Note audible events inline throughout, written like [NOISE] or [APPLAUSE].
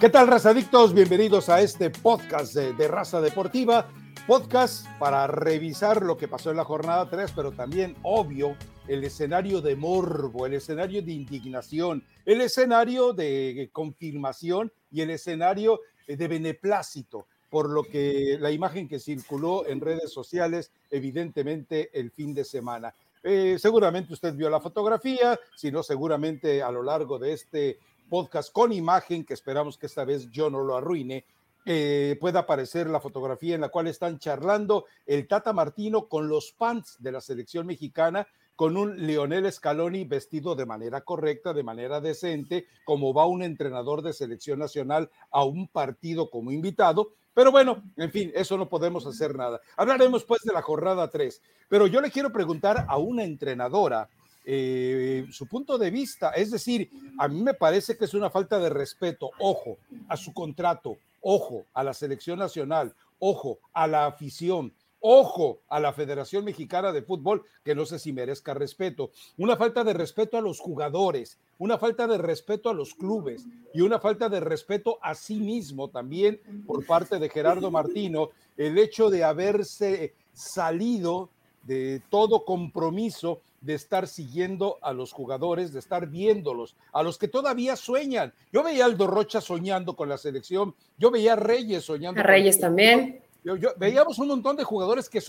¿Qué tal, razadictos? Bienvenidos a este podcast de, Raza Deportiva. Podcast para revisar lo que pasó en la jornada 3, pero también, obvio, el escenario de morbo, el escenario de indignación, el escenario de confirmación y el escenario de beneplácito, por lo que la imagen que circuló en redes sociales, evidentemente, el fin de semana. Eh, seguramente usted vio la fotografía, si no, seguramente a lo largo de este podcast con imagen, que esperamos que esta vez yo no lo arruine, eh, pueda aparecer la fotografía en la cual están charlando el Tata Martino con los pants de la selección mexicana, con un Leonel Scaloni vestido de manera correcta, de manera decente, como va un entrenador de selección nacional a un partido como invitado. Pero bueno, en fin, eso no podemos hacer nada. Hablaremos pues de la jornada 3. Pero yo le quiero preguntar a una entrenadora eh, su punto de vista. Es decir, a mí me parece que es una falta de respeto, ojo, a su contrato, ojo, a la selección nacional, ojo, a la afición. Ojo a la Federación Mexicana de Fútbol, que no sé si merezca respeto. Una falta de respeto a los jugadores, una falta de respeto a los clubes y una falta de respeto a sí mismo también por parte de Gerardo Martino, el hecho de haberse salido de todo compromiso de estar siguiendo a los jugadores, de estar viéndolos, a los que todavía sueñan. Yo veía a Aldo Rocha soñando con la selección, yo veía a Reyes soñando. A Reyes también. Yo, veíamos un montón de jugadores que,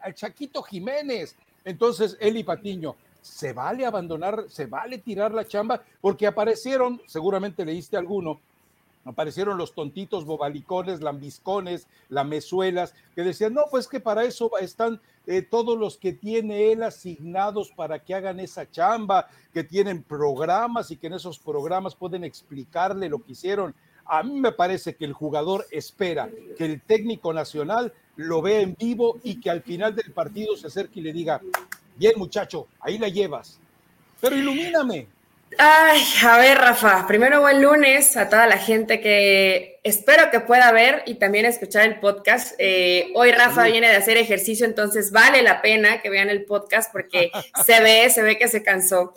al Chaquito Jiménez, entonces Eli Patiño, se vale abandonar, se vale tirar la chamba, porque aparecieron, seguramente leíste alguno, aparecieron los tontitos bobalicones, lambiscones, lamezuelas, que decían, no, pues que para eso están eh, todos los que tiene él asignados para que hagan esa chamba, que tienen programas y que en esos programas pueden explicarle lo que hicieron. A mí me parece que el jugador espera que el técnico nacional lo vea en vivo y que al final del partido se acerque y le diga, bien muchacho, ahí la llevas. Pero ilumíname, Ay, a ver, Rafa, primero buen lunes a toda la gente que espero que pueda ver y también escuchar el podcast. Eh, hoy Rafa viene de hacer ejercicio, entonces vale la pena que vean el podcast porque se ve, se ve que se cansó.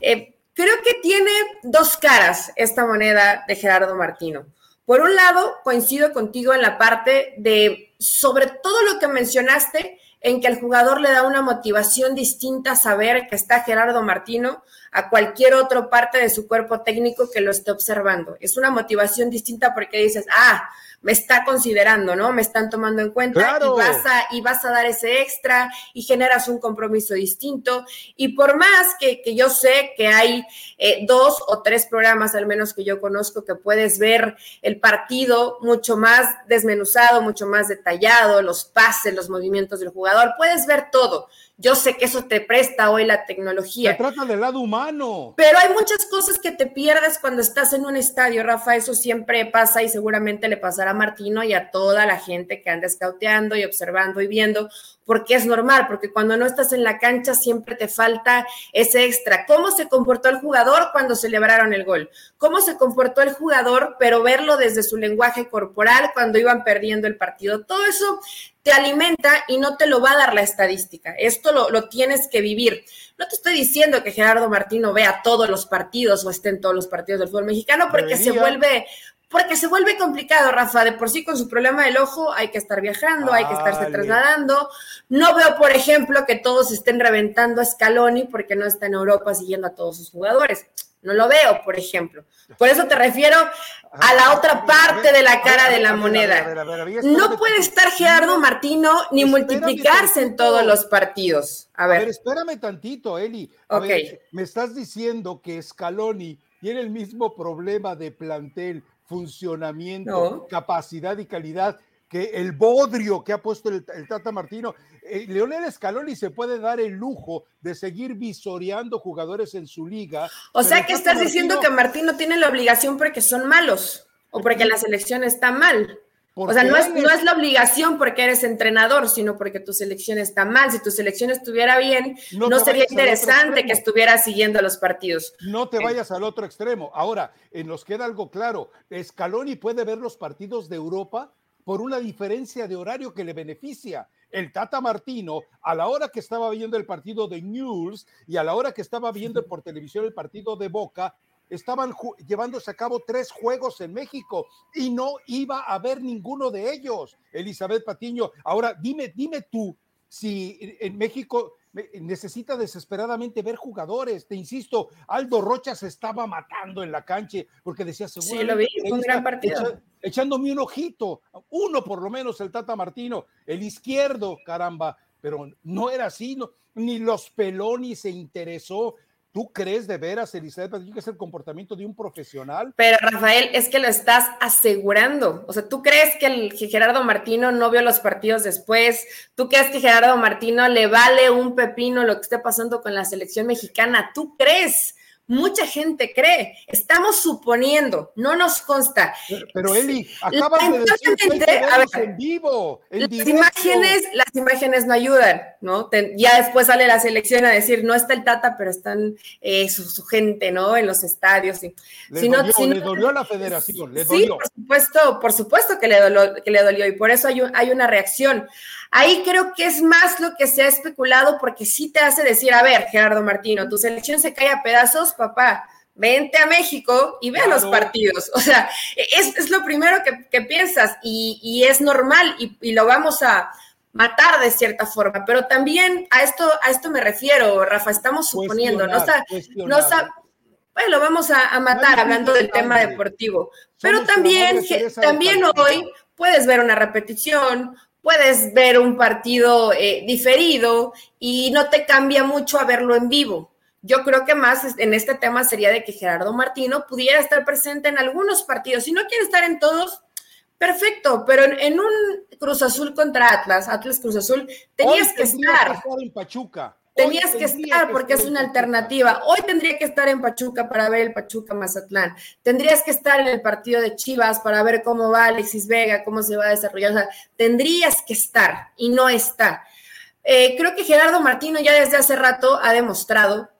Eh, creo que tiene dos caras esta moneda de Gerardo Martino. Por un lado, coincido contigo en la parte de, sobre todo lo que mencionaste, en que el jugador le da una motivación distinta a saber que está Gerardo Martino a cualquier otra parte de su cuerpo técnico que lo esté observando. Es una motivación distinta porque dices, ah, me está considerando, ¿no? Me están tomando en cuenta y, vas a, y vas a dar ese extra y generas un compromiso distinto. Y por más que, yo sé que hay eh, dos o tres programas, al menos que yo conozco, que puedes ver el partido mucho más desmenuzado, mucho más detallado, los pases, los movimientos del jugador, puedes ver todo. Yo sé que eso te presta hoy la tecnología. Se trata del lado humano. Pero hay muchas cosas que te pierdes cuando estás en un estadio, Rafa. Eso siempre pasa y seguramente le pasará a Martino y a toda la gente que anda escauteando y observando y viendo, porque es normal, porque cuando no estás en la cancha siempre te falta ese extra. ¿Cómo se comportó el jugador cuando celebraron el gol? ¿Cómo se comportó el jugador, pero verlo desde su lenguaje corporal cuando iban perdiendo el partido? Todo eso te alimenta y no te lo va a dar la estadística. Esto lo, tienes que vivir. No te estoy diciendo que Gerardo Martino vea todos los partidos o esté en todos los partidos del fútbol mexicano porque se vuelve porque se vuelve complicado, Rafa. De por sí, con su problema del ojo, hay que estar viajando, hay que estarse trasladando. No veo, por ejemplo, que todos estén reventando a Scaloni porque no está en Europa siguiendo a todos sus jugadores. No lo veo, por ejemplo. Por eso te refiero a la otra parte de la cara de la moneda. No puede estar Gerardo Martino ni multiplicarse en todos los partidos. A ver. espérame tantito, Eli. me estás diciendo que Scaloni tiene el mismo problema de plantel, funcionamiento, capacidad y calidad que el bodrio que ha puesto el, Tata Martino. Eh, Leonel Scaloni se puede dar el lujo de seguir visoreando jugadores en su liga. O sea que estás diciendo que Martino tiene la obligación porque son malos o porque la selección está mal. O sea, no es, no es, la obligación porque eres entrenador, sino porque tu selección está mal. Si tu selección estuviera bien, no, sería interesante que estuvieras siguiendo los partidos. No te vayas al otro extremo. Ahora, nos queda algo claro. Scaloni puede ver los partidos de Europa por una diferencia de horario que le beneficia. El Tata Martino, a la hora que estaba viendo el partido de News y a la hora que estaba viendo [LAUGHS] por televisión el partido de Boca, estaban llevándose a cabo tres juegos en México y no iba a haber ninguno de ellos. Elizabeth Patiño, ahora dime, dime tú, si en México necesita desesperadamente ver jugadores. Te insisto, Aldo Rocha se estaba matando en la cancha porque decía, seguro. Sí, lo vi, un gran partido. echándome un ojito, uno por lo menos, el Tata Martino, el izquierdo, caramba, pero no era así, no, ni los Peloni se interesó ¿Tú crees de veras, Elizabeth, que es el comportamiento de un profesional? Pero Rafael, es que lo estás asegurando. O sea, ¿tú crees que, el, Gerardo Martino no vio los partidos después? ¿Tú crees que Gerardo Martino le vale un pepino lo que esté pasando con la selección mexicana? ¿Tú crees? Mucha gente cree, estamos suponiendo, no nos consta. Pero, Eli, acabas de decir que en vivo. las imágenes, las imágenes no ayudan, ¿no? ya después sale la selección a decir, no está el Tata, pero están eh, su, gente, ¿no? En los estadios. Le, dolió, le dolió a la federación, le dolió. Sí, por supuesto, por supuesto que le dolió, que le dolió y por eso hay, hay una reacción. Ahí creo que es más lo que se ha especulado porque sí te hace decir, a ver, Gerardo Martino, tu selección se cae a pedazos, papá, vente a México y ve los partidos. O sea, es, lo primero que, piensas y, es normal y, lo vamos a matar de cierta forma, pero también a esto, a esto me refiero, Rafa, estamos suponiendo, no está, no está, bueno, lo vamos a, matar hablando del tema deportivo, pero también, también hoy puedes ver una repetición, puedes ver un partido eh, diferido y no te cambia mucho a verlo en vivo. Yo creo que más en este tema sería de que Gerardo Martino pudiera estar presente en algunos partidos. Si no quiere estar en todos, perfecto, pero en, un Cruz Azul contra Atlas, Atlas Cruz Azul, tenías que estar. en Pachuca. Tenías que estar porque es una alternativa. Hoy tendría que estar en Pachuca para ver el Pachuca Mazatlán. Tendrías que estar en el partido de Chivas para ver cómo va Alexis Vega, cómo se va a desarrollar. O sea, tendrías que estar y no está. Eh, creo que Gerardo Martino ya desde hace rato ha demostrado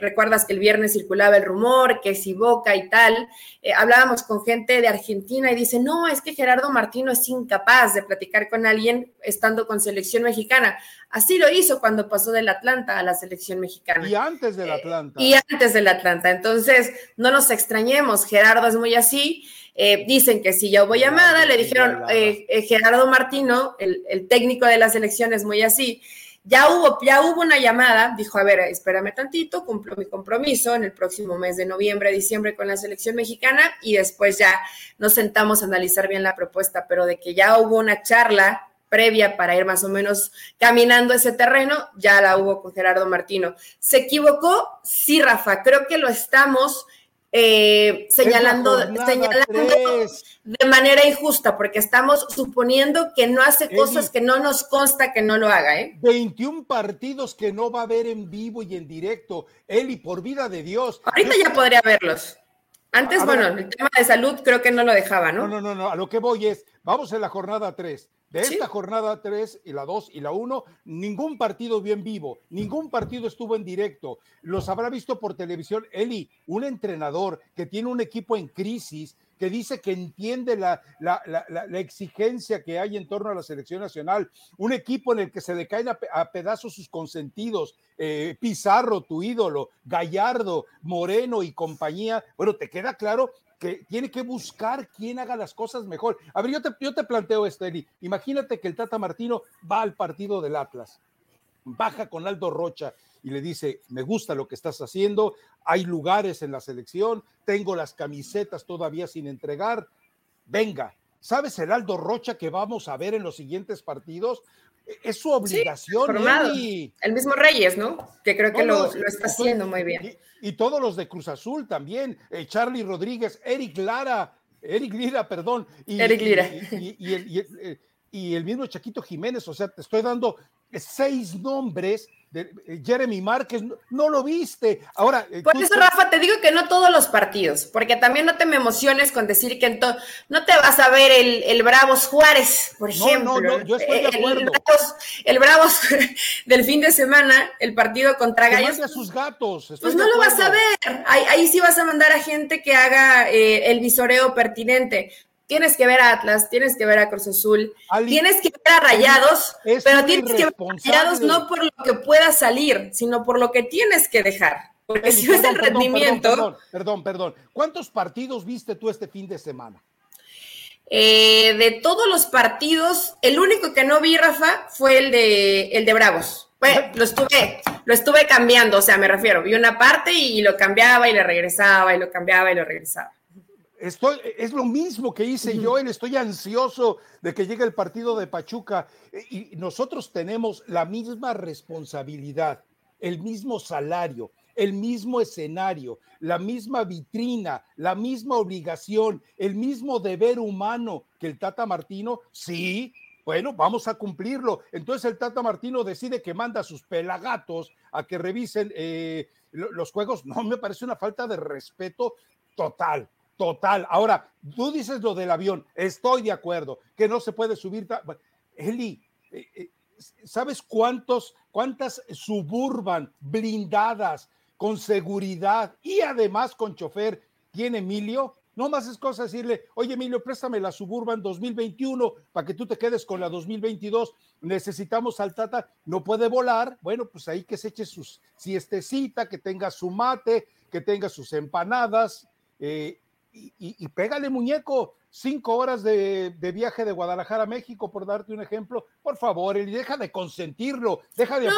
recuerdas que el viernes circulaba el rumor, que si Boca y tal, eh, hablábamos con gente de Argentina y dice, no, es que Gerardo Martino es incapaz de platicar con alguien estando con selección mexicana. Así lo hizo cuando pasó del Atlanta a la selección mexicana. Y antes del eh, Atlanta. y antes del Atlanta. Entonces, no nos extrañemos, Gerardo es muy así. Eh, dicen que si ya hubo llamada, le dijeron, Gerardo Martino, el, el técnico de la selección es muy así ya hubo, ya hubo una llamada, dijo, a ver, espérame tantito, cumplo mi compromiso en el próximo mes de noviembre, diciembre con la selección mexicana y después ya nos sentamos a analizar bien la propuesta, pero de que ya hubo una charla previa para ir más o menos caminando ese terreno, ya la hubo con Gerardo Martino. ¿Se equivocó? Sí, Rafa, creo que lo estamos eh, señalando, señalando de manera injusta, porque estamos suponiendo que no hace cosas que no nos consta que no lo haga. ¿eh? 21 partidos que no va a haber en vivo y en directo. Eli, por vida de Dios. Ahorita ya podría verlos. Antes, bueno, el tema de salud creo que no lo dejaba, ¿no? No, no, no, a lo que voy es, vamos en la jornada 3. De esta jornada 3 y la 2 y la 1, ningún partido vio en vivo, ningún partido estuvo en directo. Los habrá visto por televisión. Eli, un entrenador que tiene un equipo en crisis, que dice que entiende la, la, la, exigencia que hay en torno a la selección nacional, un equipo en el que se le caen a, pedazos sus consentidos, eh, Pizarro, tu ídolo, Gallardo, Moreno y compañía. Bueno, te queda claro que tiene que buscar quién haga las cosas mejor. A ver, yo te, yo te planteo esto, Eli. Imagínate que el Tata Martino va al partido del Atlas, baja con Aldo Rocha y le dice, me gusta lo que estás haciendo, hay lugares en la selección, tengo las camisetas todavía sin entregar, venga. ¿Sabes el Aldo Rocha que vamos a ver en los siguientes partidos? Es su obligación. el mismo Reyes, ¿no? Que creo que lo, está haciendo muy bien. Y, todos los de Cruz Azul también. Eh, Charlie Rodríguez, Eric Lara, Eric Lira, perdón. Y, Eric Lira. Y, el, eh, y el mismo Chaquito Jiménez. O sea, te estoy dando seis nombres eh, Jeremy Márquez, no, lo viste. Ahora. Eh, Por eso, Rafa, te digo que no todos los partidos, porque también no te me emociones con decir que no te vas a ver el, Bravos Juárez, por ejemplo. No, no, yo estoy de acuerdo. El Bravos, [LAUGHS] del fin de semana, el partido contra Gallos. a sus gatos. Pues no lo vas a ver. Ahí, sí vas a mandar a gente que haga eh, el visoreo pertinente tienes que ver a Atlas, tienes que ver a Cruz Azul, tienes que ver a Rayados, pero tienes que ver a Rayados no por lo que pueda salir, sino por lo que tienes que dejar. Porque si es el rendimiento. Perdón, perdón, perdón, ¿Cuántos partidos viste tú este fin de semana? Eh, de todos los partidos, el único que no vi, Rafa, fue el de, el de Bravos. lo estuve, lo estuve cambiando, o sea, me refiero, vi una parte y lo cambiaba y le regresaba y lo cambiaba y lo regresaba. Estoy, es lo mismo que hice yo, estoy ansioso de que llegue el partido de Pachuca y nosotros tenemos la misma responsabilidad, el mismo salario, el mismo escenario, la misma vitrina, la misma obligación, el mismo deber humano que el Tata Martino, sí, bueno, vamos a cumplirlo. Entonces el Tata Martino decide que manda a sus pelagatos a que revisen eh, los juegos. No, me parece una falta de respeto total. Total. Ahora, tú dices lo del avión, estoy de acuerdo, que no se puede subir. Eli, eh, eh, ¿sabes cuántos, cuántas suburban blindadas con seguridad y además con chofer tiene Emilio? No más es cosa decirle, oye Emilio, préstame la Suburban 2021 para que tú te quedes con la 2022. Necesitamos al Tata, no puede volar. Bueno, pues ahí que se eche sus siestecita, que tenga su mate, que tenga sus empanadas. Eh, y, pégale muñeco, cinco horas de, viaje de Guadalajara a México, por darte un ejemplo, por favor, y deja de consentirlo, deja de No,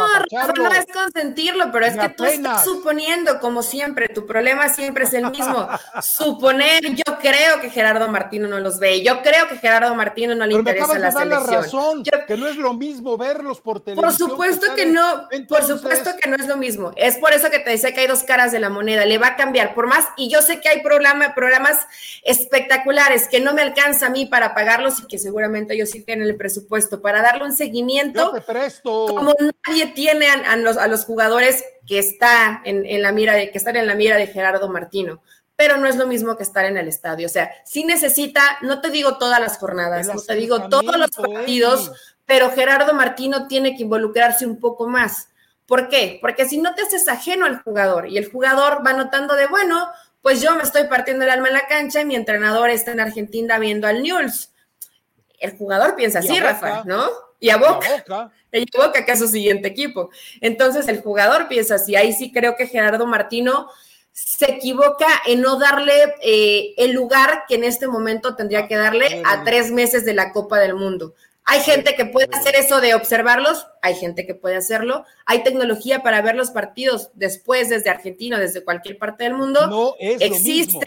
no es consentirlo, pero es que tú estás suponiendo, como siempre, tu problema siempre es el mismo. [LAUGHS] Suponer, yo creo que Gerardo Martino no los ve, yo creo que Gerardo Martino no le interesa la selección. La razón, que no es lo mismo verlos por televisión. Por supuesto que, no, por supuesto que no es lo mismo. Es por eso que te decía que hay dos caras de la moneda, le va a cambiar, por más, y yo sé que hay programas espectaculares que no me alcanza a mí para pagarlos y que seguramente ellos sí tienen el presupuesto para darle un seguimiento. Como nadie tiene a, los, a los, jugadores que, está en, la mira de, que están en la mira de Gerardo Martino. Pero no es lo mismo que estar en el estadio. O sea, sí necesita, no te digo todas las jornadas, no te digo todos los partidos, pero Gerardo Martino tiene que involucrarse un poco más. ¿Por qué? Porque si no te haces ajeno al jugador y el jugador va notando de, bueno, pues yo me estoy partiendo el alma en la cancha y mi entrenador está en Argentina viendo al News. El jugador piensa así, Rafa, ¿no? Y a Boca. Y a Boca, que es su siguiente equipo. Entonces el jugador piensa así. Ahí sí creo que Gerardo Martino se equivoca en no darle eh, el lugar que en este momento tendría que darle a tres meses de la Copa del Mundo. Hay gente que puede hacer eso de observarlos, hay gente que puede hacerlo. Hay tecnología para ver los partidos después desde Argentina, desde cualquier parte del mundo. No es Existe,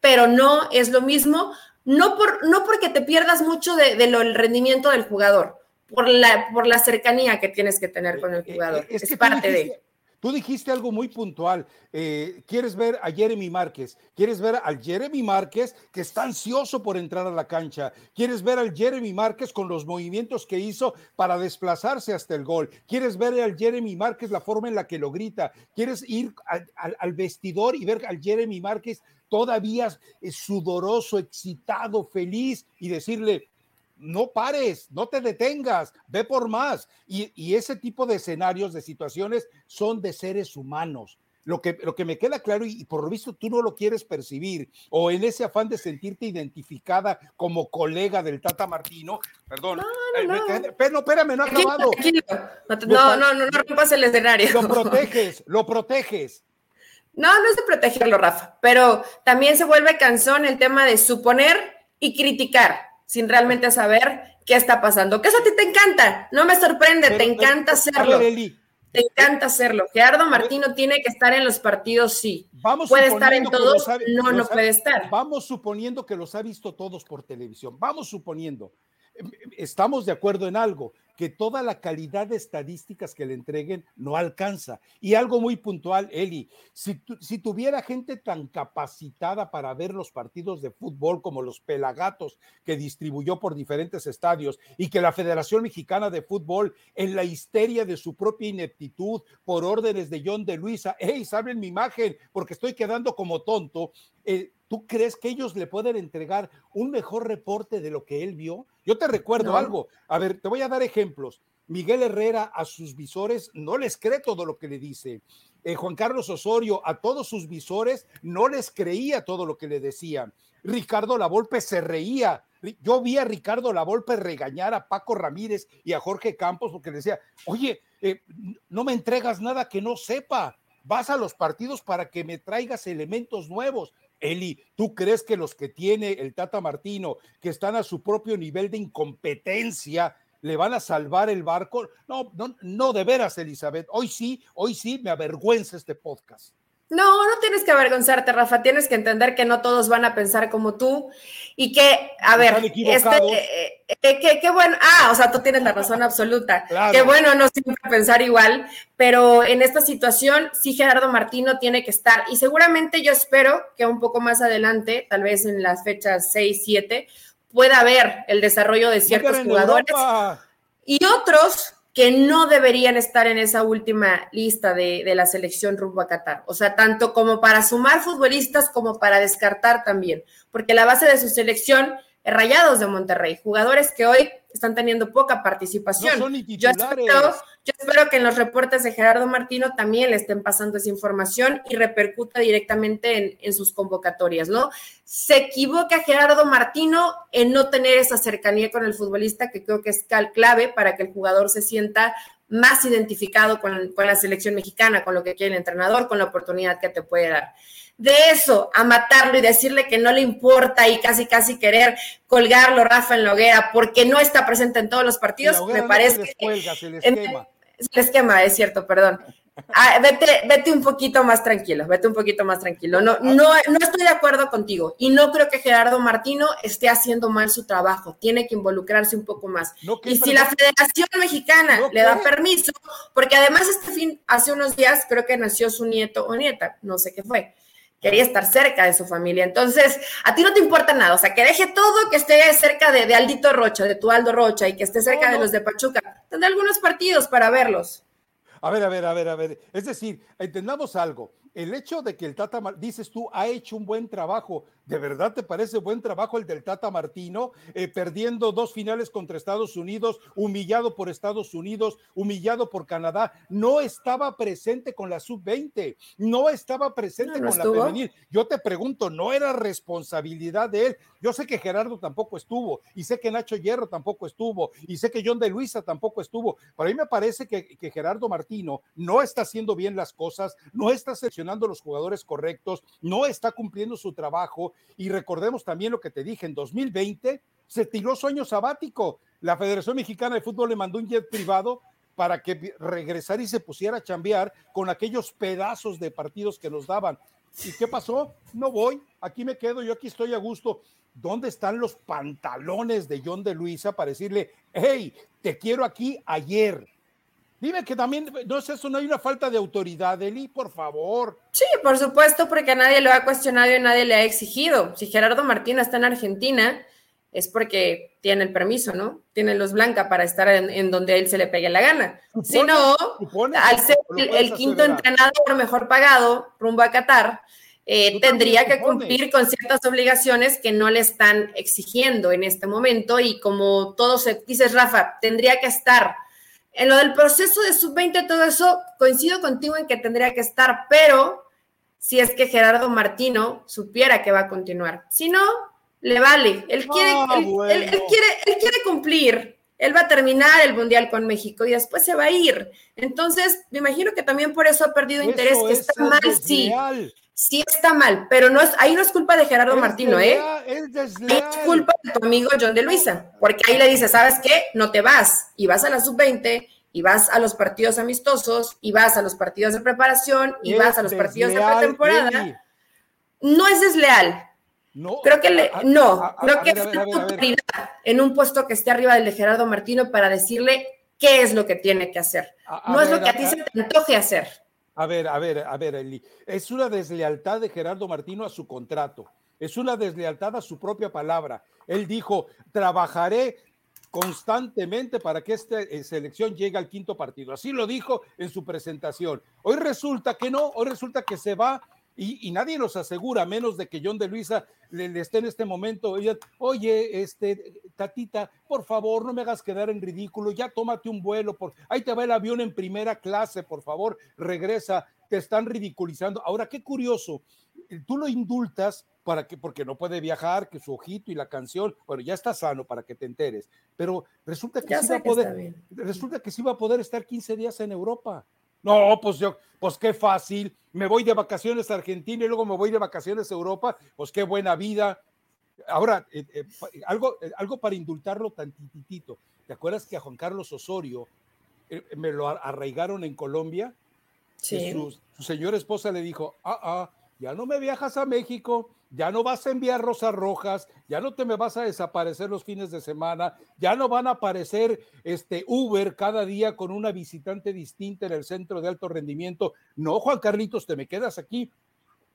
pero no es lo mismo. No, por, no porque te pierdas mucho de, del rendimiento del jugador, por la, por la cercanía que tienes que tener con el eh, eh, jugador. Es, parte de Tú dijiste algo muy puntual. Eh, quieres ver a Jeremy Márquez, quieres ver al Jeremy Márquez que está ansioso por entrar a la cancha, quieres ver al Jeremy Márquez con los movimientos que hizo para desplazarse hasta el gol, quieres ver al Jeremy Márquez la forma en la que lo grita, quieres ir al vestidor y ver al Jeremy Márquez todavía eh, sudoroso, excitado, feliz y decirle, no pares, no te detengas, ve por más. Y, ese tipo de escenarios, de situaciones, son de seres humanos. Lo que, lo que me queda claro, y, por lo visto tú no lo quieres percibir, o en ese afán de sentirte identificada como colega del Tata Martino, perdón, no, no, eh, pero espérame, no ha acabado. No, no, no, no rompas el escenario. Lo proteges, lo proteges. No, no es de protegerlo, Rafa, pero también se vuelve cansón el tema de suponer y criticar sin realmente saber qué está pasando. Que eso a ti te encanta, no me sorprende, te encanta hacerlo. te encanta hacerlo. Gerardo Martino tiene que estar en los partidos, sí. Vamos puede estar en todos, no, no puede estar. Vamos suponiendo que los ha visto todos por televisión. Vamos suponiendo. Estamos de acuerdo en algo que toda la calidad de estadísticas que le entreguen no alcanza. Y algo muy puntual, Eli, si, si tuviera gente tan capacitada para ver los partidos de fútbol como los Pelagatos que distribuyó por diferentes estadios y que la Federación Mexicana de Fútbol, en la histeria de su propia ineptitud, por órdenes de John de Luisa, hey, saben mi imagen porque estoy quedando como tonto, eh, ¿tú crees que ellos le pueden entregar un mejor reporte de lo que él vio? Yo te recuerdo algo. A ver, te voy a dar ejemplos. Miguel Herrera a sus visores no les cree todo lo que le dice. Eh, Juan Carlos Osorio a todos sus visores no les creía todo lo que le decían. Ricardo Lavolpe se reía. Yo vi a Ricardo Lavolpe regañar a Paco Ramírez y a Jorge Campos porque le decía, oye, eh, no me entregas nada que no sepa. vas a los partidos para que me traigas elementos nuevos. Eli, ¿tú crees que los que tiene el Tata Martino, que están a su propio nivel de incompetencia, le van a salvar el barco? No, no, no de veras, Elizabeth. Hoy sí, hoy sí me avergüenza este podcast. No, no tienes que avergonzarte, Rafa. Tienes que entender que no todos van a pensar como tú y que, a ver, este, eh, eh, qué bueno. Ah, o sea, tú tienes la [LAUGHS] razón absoluta. Qué bueno no siempre pensar igual, pero en esta situación sí Gerardo Martino tiene que estar y seguramente yo espero que un poco más adelante, tal vez en las fechas 6, 7, pueda haber el desarrollo de ciertos jugadores y otros que no deberían estar en esa última lista de, la selección rumbo a Qatar. O sea, tanto como para sumar futbolistas como para descartar también, porque la base de su selección Rayados de Monterrey, jugadores que hoy están teniendo poca participación. yo, espero, que en los reportes de Gerardo Martino también le estén pasando esa información y repercuta directamente en, en sus convocatorias, ¿no? Se equivoca Gerardo Martino en no tener esa cercanía con el futbolista que creo que es clave para que el jugador se sienta más identificado con, con la selección mexicana, con lo que quiere el entrenador, con la oportunidad que te puede dar de eso a matarlo y decirle que no le importa y casi casi querer colgarlo Rafa en la hoguera porque no está presente en todos los partidos, me parece que el esquema. el esquema, es cierto, perdón. Ah, vete, vete un poquito más tranquilo, vete un poquito más tranquilo. No, no, no estoy de acuerdo contigo y no creo que Gerardo Martino esté haciendo mal su trabajo. Tiene que involucrarse un poco más. y si la Federación Mexicana le da permiso, porque además este fin, hace unos días creo que nació su nieto o nieta, no sé qué fue quería estar cerca de su familia. Entonces, a ti no te importa nada, o sea, que deje todo, que esté cerca de, Aldito Rocha, de tu Aldo Rocha, y que esté cerca de los de Pachuca. Tendré algunos partidos para verlos. A ver, a ver, a ver, a ver. Es decir, entendamos algo. El hecho de que el Tata, dices tú, ha hecho un buen trabajo, ¿De verdad te parece buen trabajo el del Tata Martino, eh, perdiendo dos finales contra Estados Unidos, humillado por Estados Unidos, humillado por Canadá? No estaba presente con la sub-20, no estaba presente con la femenil. Yo te pregunto, ¿no era responsabilidad de él? Yo sé que Gerardo tampoco estuvo, y sé que Nacho Hierro tampoco estuvo, y sé que John de Luisa tampoco estuvo. Pero a mí me parece que, que Gerardo Martino no está haciendo bien las cosas, no está seleccionando los jugadores correctos, no está cumpliendo su trabajo y recordemos también lo que te dije, en 2020 se tiró sueño sabático. La Federación Mexicana de Fútbol le mandó un jet privado para que regresara y se pusiera a chambear con aquellos pedazos de partidos que nos daban. ¿Y qué pasó? No voy, aquí me quedo, yo aquí estoy a gusto. ¿Dónde están los pantalones de John de Luisa para decirle, hey, te quiero aquí ayer? Dime que también, no es eso, no hay una falta de autoridad, Eli, por favor. Sí, por supuesto, porque nadie lo ha cuestionado y nadie le ha exigido. Si Gerardo Martín está en Argentina, es porque tiene el permiso, ¿no? Tiene luz blanca para estar en, donde a él se le pegue la gana. si no, al ser el, quinto entrenador mejor pagado rumbo a Qatar, eh, tendría que cumplir con ciertas obligaciones que no le están exigiendo en este momento y como todos dices, Rafa, tendría que estar en lo del proceso de sub-20, todo eso, coincido contigo en que tendría que estar, pero si es que Gerardo Martino supiera que va a continuar. Si no, le vale. Él quiere, ah, él, quiere, él quiere cumplir. Él va a terminar el Mundial con México y después se va a ir. Entonces, me imagino que también por eso ha perdido interés, que está mal, sí sí está mal, pero no es, ahí no es culpa de Gerardo Martino, ¿eh? Es, culpa de tu amigo John de Luisa, porque ahí le dice, ¿sabes qué? No te vas y vas a la sub-20 y vas a los partidos amistosos y vas a los partidos de preparación y vas a los partidos de pretemporada. No es desleal. No, creo que le, no, creo que es una autoridad en un puesto que esté arriba del de Gerardo Martino para decirle qué es lo que tiene que hacer. no es lo que a ti se te antoje hacer. A ver, a ver, a ver, Eli. Es una deslealtad de Gerardo Martino a su contrato. Es una deslealtad a su propia palabra. Él dijo, trabajaré constantemente para que esta eh, selección llegue al quinto partido. Así lo dijo en su presentación. Hoy resulta que no, hoy resulta que se va y, nadie nos asegura, menos de que John de Luisa le, esté en este momento, oye, este, Tatita, por favor, no me hagas quedar en ridículo, ya tómate un vuelo, por, ahí te va el avión en primera clase, por favor, regresa, te están ridiculizando. Ahora, qué curioso, tú lo indultas para que, porque no puede viajar, que su ojito y la canción, bueno, ya está sano para que te enteres, pero resulta que, sí va, a poder, resulta que sí va a poder estar 15 días en Europa No, pues yo, pues qué fácil. Me voy de vacaciones a Argentina y luego me voy de vacaciones a Europa. Pues qué buena vida. Ahora, eh, eh, algo, eh, algo para indultarlo tantitito. ¿Te acuerdas que a Juan Carlos Osorio me lo arraigaron en Colombia? Sí. Su, su señora esposa le dijo, ah, ah, ya no me viajas a México, ya no vas a enviar rosas rojas, ya no te me vas a desaparecer los fines de semana, ya no van a aparecer este Uber cada día con una visitante distinta en el centro de alto rendimiento. No, Juan Carlitos, te me quedas aquí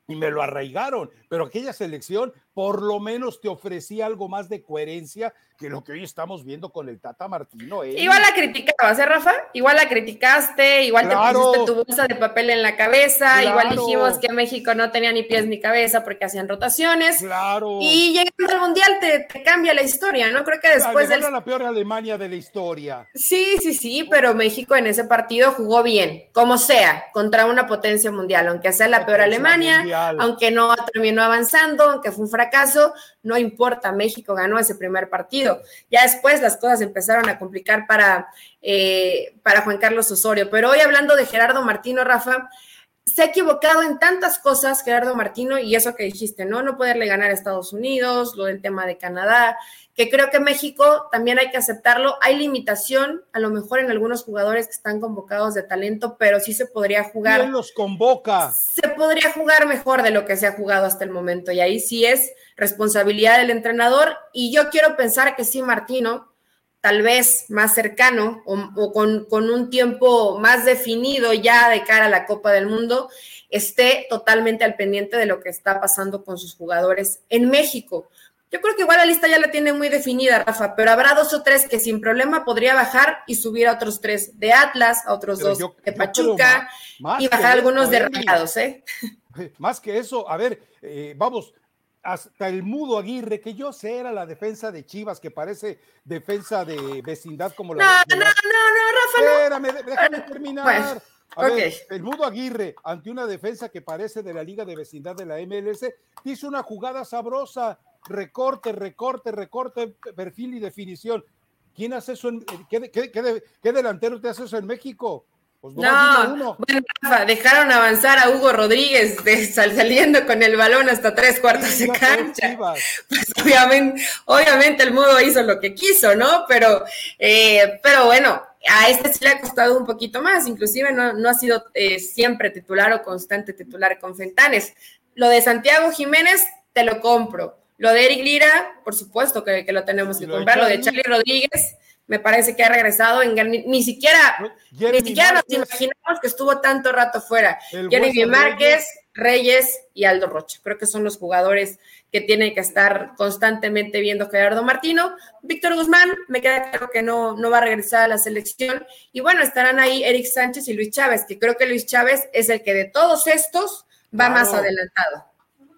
y me lo arraigaron, pero aquella selección por lo menos te ofrecía algo más de coherencia que lo que hoy estamos viendo con el Tata Martino. ¿eh? Igual la criticabas, ¿eh, Rafa? Igual la criticaste, igual te pusiste tu bolsa de papel en la cabeza, igual dijimos que México no tenía ni pies ni cabeza porque hacían rotaciones. Claro. Y llegando al Mundial te, cambia la historia, ¿no? Creo que después de la peor Alemania de la historia. Sí, sí, sí, pero México en ese partido jugó bien, como sea, contra una potencia mundial, aunque sea la peor Alemania, aunque no terminó avanzando, aunque fue un fracaso caso, no importa, México ganó ese primer partido. Ya después las cosas empezaron a complicar para, eh, para Juan Carlos Osorio. Pero hoy hablando de Gerardo Martino, Rafa, se ha equivocado en tantas cosas, Gerardo Martino, y eso que dijiste, ¿no? No poderle ganar a Estados Unidos, lo del tema de Canadá, que creo que México también hay que aceptarlo. Hay limitación, a lo mejor en algunos jugadores que están convocados de talento, pero sí se podría jugar. ¿Quién los convoca? Se podría jugar mejor de lo que se ha jugado hasta el momento, y ahí sí es responsabilidad del entrenador. Y yo quiero pensar que sí, Martino, tal vez más cercano o, con, con, un tiempo más definido ya de cara a la Copa del Mundo, esté totalmente al pendiente de lo que está pasando con sus jugadores en México. Yo creo que igual la lista ya la tiene muy definida, Rafa, pero habrá dos o tres que sin problema podría bajar y subir a otros tres de Atlas, a otros dos de Pachuca y bajar algunos de Rayados, ¿eh? [LAUGHS] Más que eso, a ver, eh, vamos, hasta el mudo Aguirre, que yo sé era la defensa de Chivas, que parece defensa de vecindad como la. No, no, no, no, Rafa. Espérame, déjame terminar. A ver, el mudo Aguirre, ante una defensa que parece de la Liga de Vecindad de la MLS, hizo una jugada sabrosa. Recorte, recorte, recorte, perfil y definición. ¿Quién hace eso? En, qué, qué delantero te hace eso en México? Pues no, bueno, Rafa, dejaron avanzar a Hugo Rodríguez saliendo con el balón hasta tres cuartos de cancha. Pues obviamente, obviamente el mudo hizo lo que quiso, ¿no? Pero, eh, pero bueno, a este sí le ha costado un poquito más, inclusive no, ha sido eh, siempre titular o constante titular con Fentanes. Lo de Santiago Jiménez, te lo compro. Lo de Eric Lira, por supuesto que, lo tenemos que comprar. Lo de Charlie Rodríguez, me parece que ha regresado en ni, siquiera ni siquiera nos imaginamos que estuvo tanto rato fuera. Jeremy Márquez, Reyes y Aldo Rocha. Creo que son los jugadores que tienen que estar constantemente viendo Gerardo Martino. Víctor Guzmán, me queda claro que no, no va a regresar a la selección. Y bueno, estarán ahí Eric Sánchez y Luis Chávez, que creo que Luis Chávez es el que de todos estos va más adelantado.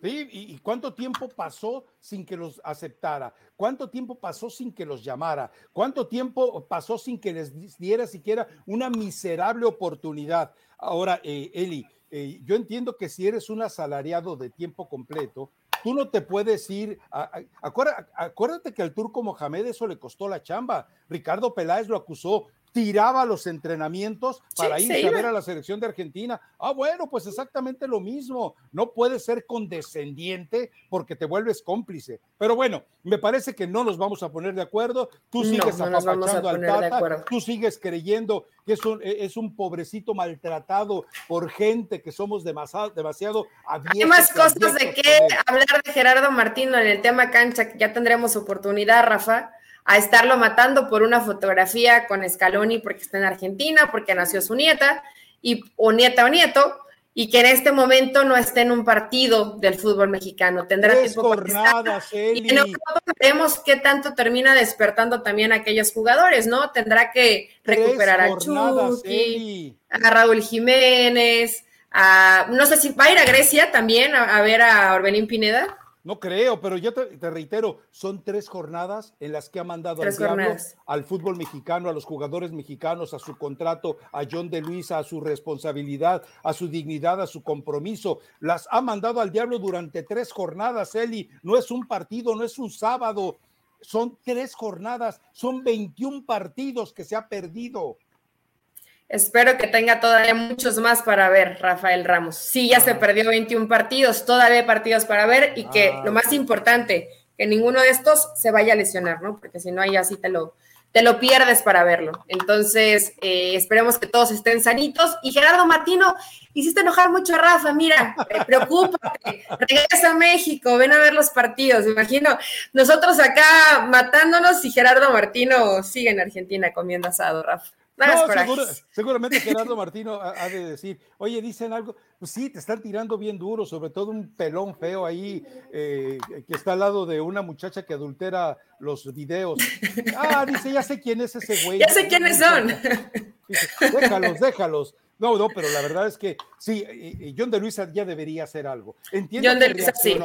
¿Y, cuánto tiempo pasó sin que los aceptara? ¿Cuánto tiempo pasó sin que los llamara? ¿Cuánto tiempo pasó sin que les diera siquiera una miserable oportunidad? Ahora, eh, Eli, eh, yo entiendo que si eres un asalariado de tiempo completo, tú no te puedes ir. acuérdate que al turco Mohamed eso le costó la chamba. Ricardo Peláez lo acusó tiraba los entrenamientos para ir a ver a la selección de Argentina. Ah, bueno, pues exactamente lo mismo. No puedes ser condescendiente porque te vuelves cómplice. Pero bueno, me parece que no nos vamos a poner de acuerdo. Tú sigues no, apapachando al Tata, tú sigues creyendo que es un, e, es un pobrecito maltratado por gente que somos demasiado, demasiado Hay más cosas de qué hablar de Gerardo Martino en el tema cancha, que ya tendremos oportunidad, Rafa a estarlo matando por una fotografía con Scaloni porque está en Argentina, porque nació su nieta, y, o nieta o nieto, y que en este momento no esté en un partido del fútbol mexicano. Tendrá tiempo jornadas, Y no veremos qué tanto termina despertando también a aquellos jugadores, ¿no? Tendrá que recuperar a Chucky, a Raúl Jiménez, a, no sé si va a ir a Grecia también a ver a Orbelín Pineda. No creo, pero yo te, reitero, son tres jornadas en las que ha mandado al diablo al fútbol mexicano, a los jugadores mexicanos, a su contrato, a John de Luisa, a su responsabilidad, a su dignidad, a su compromiso. Las ha mandado al diablo durante tres jornadas, Eli. No es un partido, no es un sábado, son tres jornadas, son 21 partidos que se ha perdido. Espero que tenga todavía muchos más para ver, Rafael Ramos. Sí, ya se ah. perdió 21 partidos, todavía hay partidos para ver y que ah, lo más importante, que ninguno de estos se vaya a lesionar, ¿no? Porque si no, ahí así te lo, te lo pierdes para verlo. Entonces, eh, esperemos que todos estén sanitos. Y Gerardo Martino, hiciste enojar mucho a Rafa, mira, [LAUGHS] preocúpate, regresa a México, ven a ver los partidos. imagino, nosotros acá matándonos y Gerardo Martino sigue en Argentina comiendo asado, Rafa. No, seguramente [LAUGHS] Gerardo Martino ha, de decir, oye, dicen algo, pues sí, te están tirando bien duro, sobre todo un pelón feo ahí eh, que está al lado de una muchacha que adultera los videos. Ah, dice, ya sé quién es ese güey. Ya sé quiénes son. déjalos, déjalos. No, no, pero la verdad es que sí, John de Luisa ya debería hacer algo. Entiendo John de Luisa, sí.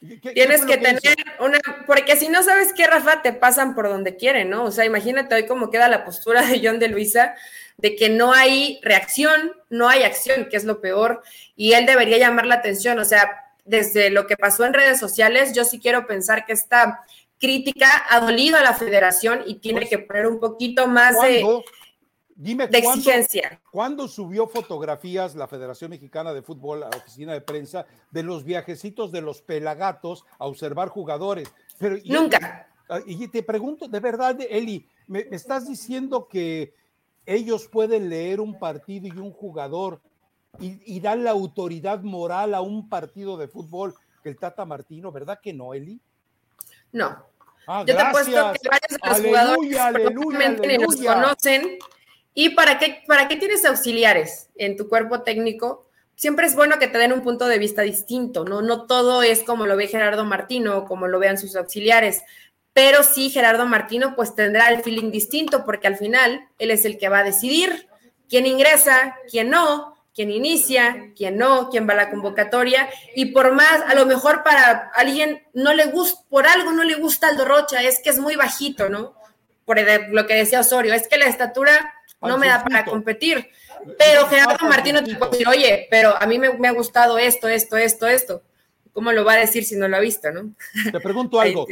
Tienes que, tener una, porque si no sabes qué, Rafa, te pasan por donde quieren, ¿no? O sea, imagínate hoy cómo queda la postura de John de Luisa, de que no hay reacción, no hay acción, que es lo peor, y él debería llamar la atención, o sea, desde lo que pasó en redes sociales, yo sí quiero pensar que esta crítica ha dolido a la federación y tiene pues, que poner un poquito más de Dime, de exigencia. ¿cuándo subió fotografías la Federación Mexicana de Fútbol a la oficina de prensa de los viajecitos de los pelagatos a observar jugadores? Pero, Nunca. Y, te pregunto, de verdad, Eli, ¿me, estás diciendo que ellos pueden leer un partido y un jugador y, y dan la autoridad moral a un partido de fútbol que el Tata Martino, ¿verdad que no, Eli? No. Ah, Yo te he puesto que varios de los aleluya, jugadores aleluya, los conocen ¿Y para qué, para qué tienes auxiliares en tu cuerpo técnico? Siempre es bueno que te den un punto de vista distinto, ¿no? No todo es como lo ve Gerardo Martino o como lo vean sus auxiliares, pero sí Gerardo Martino pues tendrá el feeling distinto porque al final él es el que va a decidir quién ingresa, quién no, quién inicia, quién no, quién va a la convocatoria y por más, a lo mejor para alguien no le gusta, por algo no le gusta Aldo Rocha, es que es muy bajito, ¿no? Por lo que decía Osorio, es que la estatura no me da para competir. Pero Gerardo Martino te puede decir, oye, pero a mí me, ha gustado esto, esto, esto, esto. ¿Cómo lo va a decir si no lo ha visto, no? Te pregunto [LAUGHS] algo.